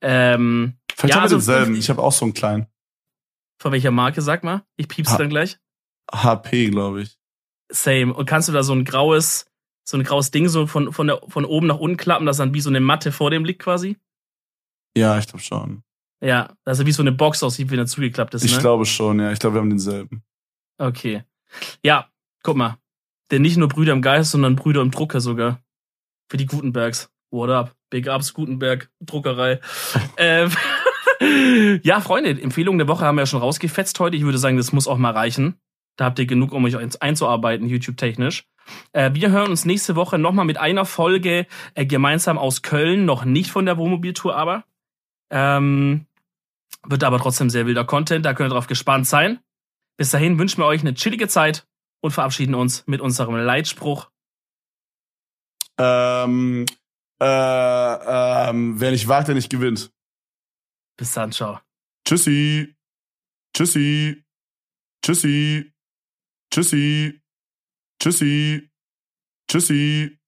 Ähm, Vielleicht Ja, haben wir also- denselben. Ich habe auch so einen kleinen. von welcher Marke, sag mal? Ich piep's Ha- dann gleich. HP, glaube ich. Same. Und kannst du da so ein graues, so ein graues Ding so von, von, der, von oben nach unten klappen, das dann wie so eine Matte vor dem liegt quasi? Ja, ich glaube schon. Ja, also wie so eine Box aussieht, wenn er zugeklappt ist. Ich ne? glaube schon, ja. Ich glaube, wir haben denselben. Okay. Ja, guck mal. Denn nicht nur Brüder im Geist, sondern Brüder im Drucker sogar. Für die Gutenbergs. What up? Big ups, Gutenberg, Druckerei. ähm, ja, Freunde, Empfehlungen der Woche haben wir ja schon rausgefetzt heute. Ich würde sagen, das muss auch mal reichen. Da habt ihr genug, um euch einzuarbeiten, YouTube-technisch. Äh, wir hören uns nächste Woche nochmal mit einer Folge äh, gemeinsam aus Köln, noch nicht von der Wohnmobiltour aber. Ähm, wird aber trotzdem sehr wilder Content, da könnt ihr drauf gespannt sein. Bis dahin wünschen wir euch eine chillige Zeit und verabschieden uns mit unserem Leitspruch. Ähm, äh, ähm, wer nicht wagt, der nicht gewinnt. Bis dann, ciao. Tschüssi. Tschüssi. Tschüssi. Tschüssi. Tschüssi. Tschüssi.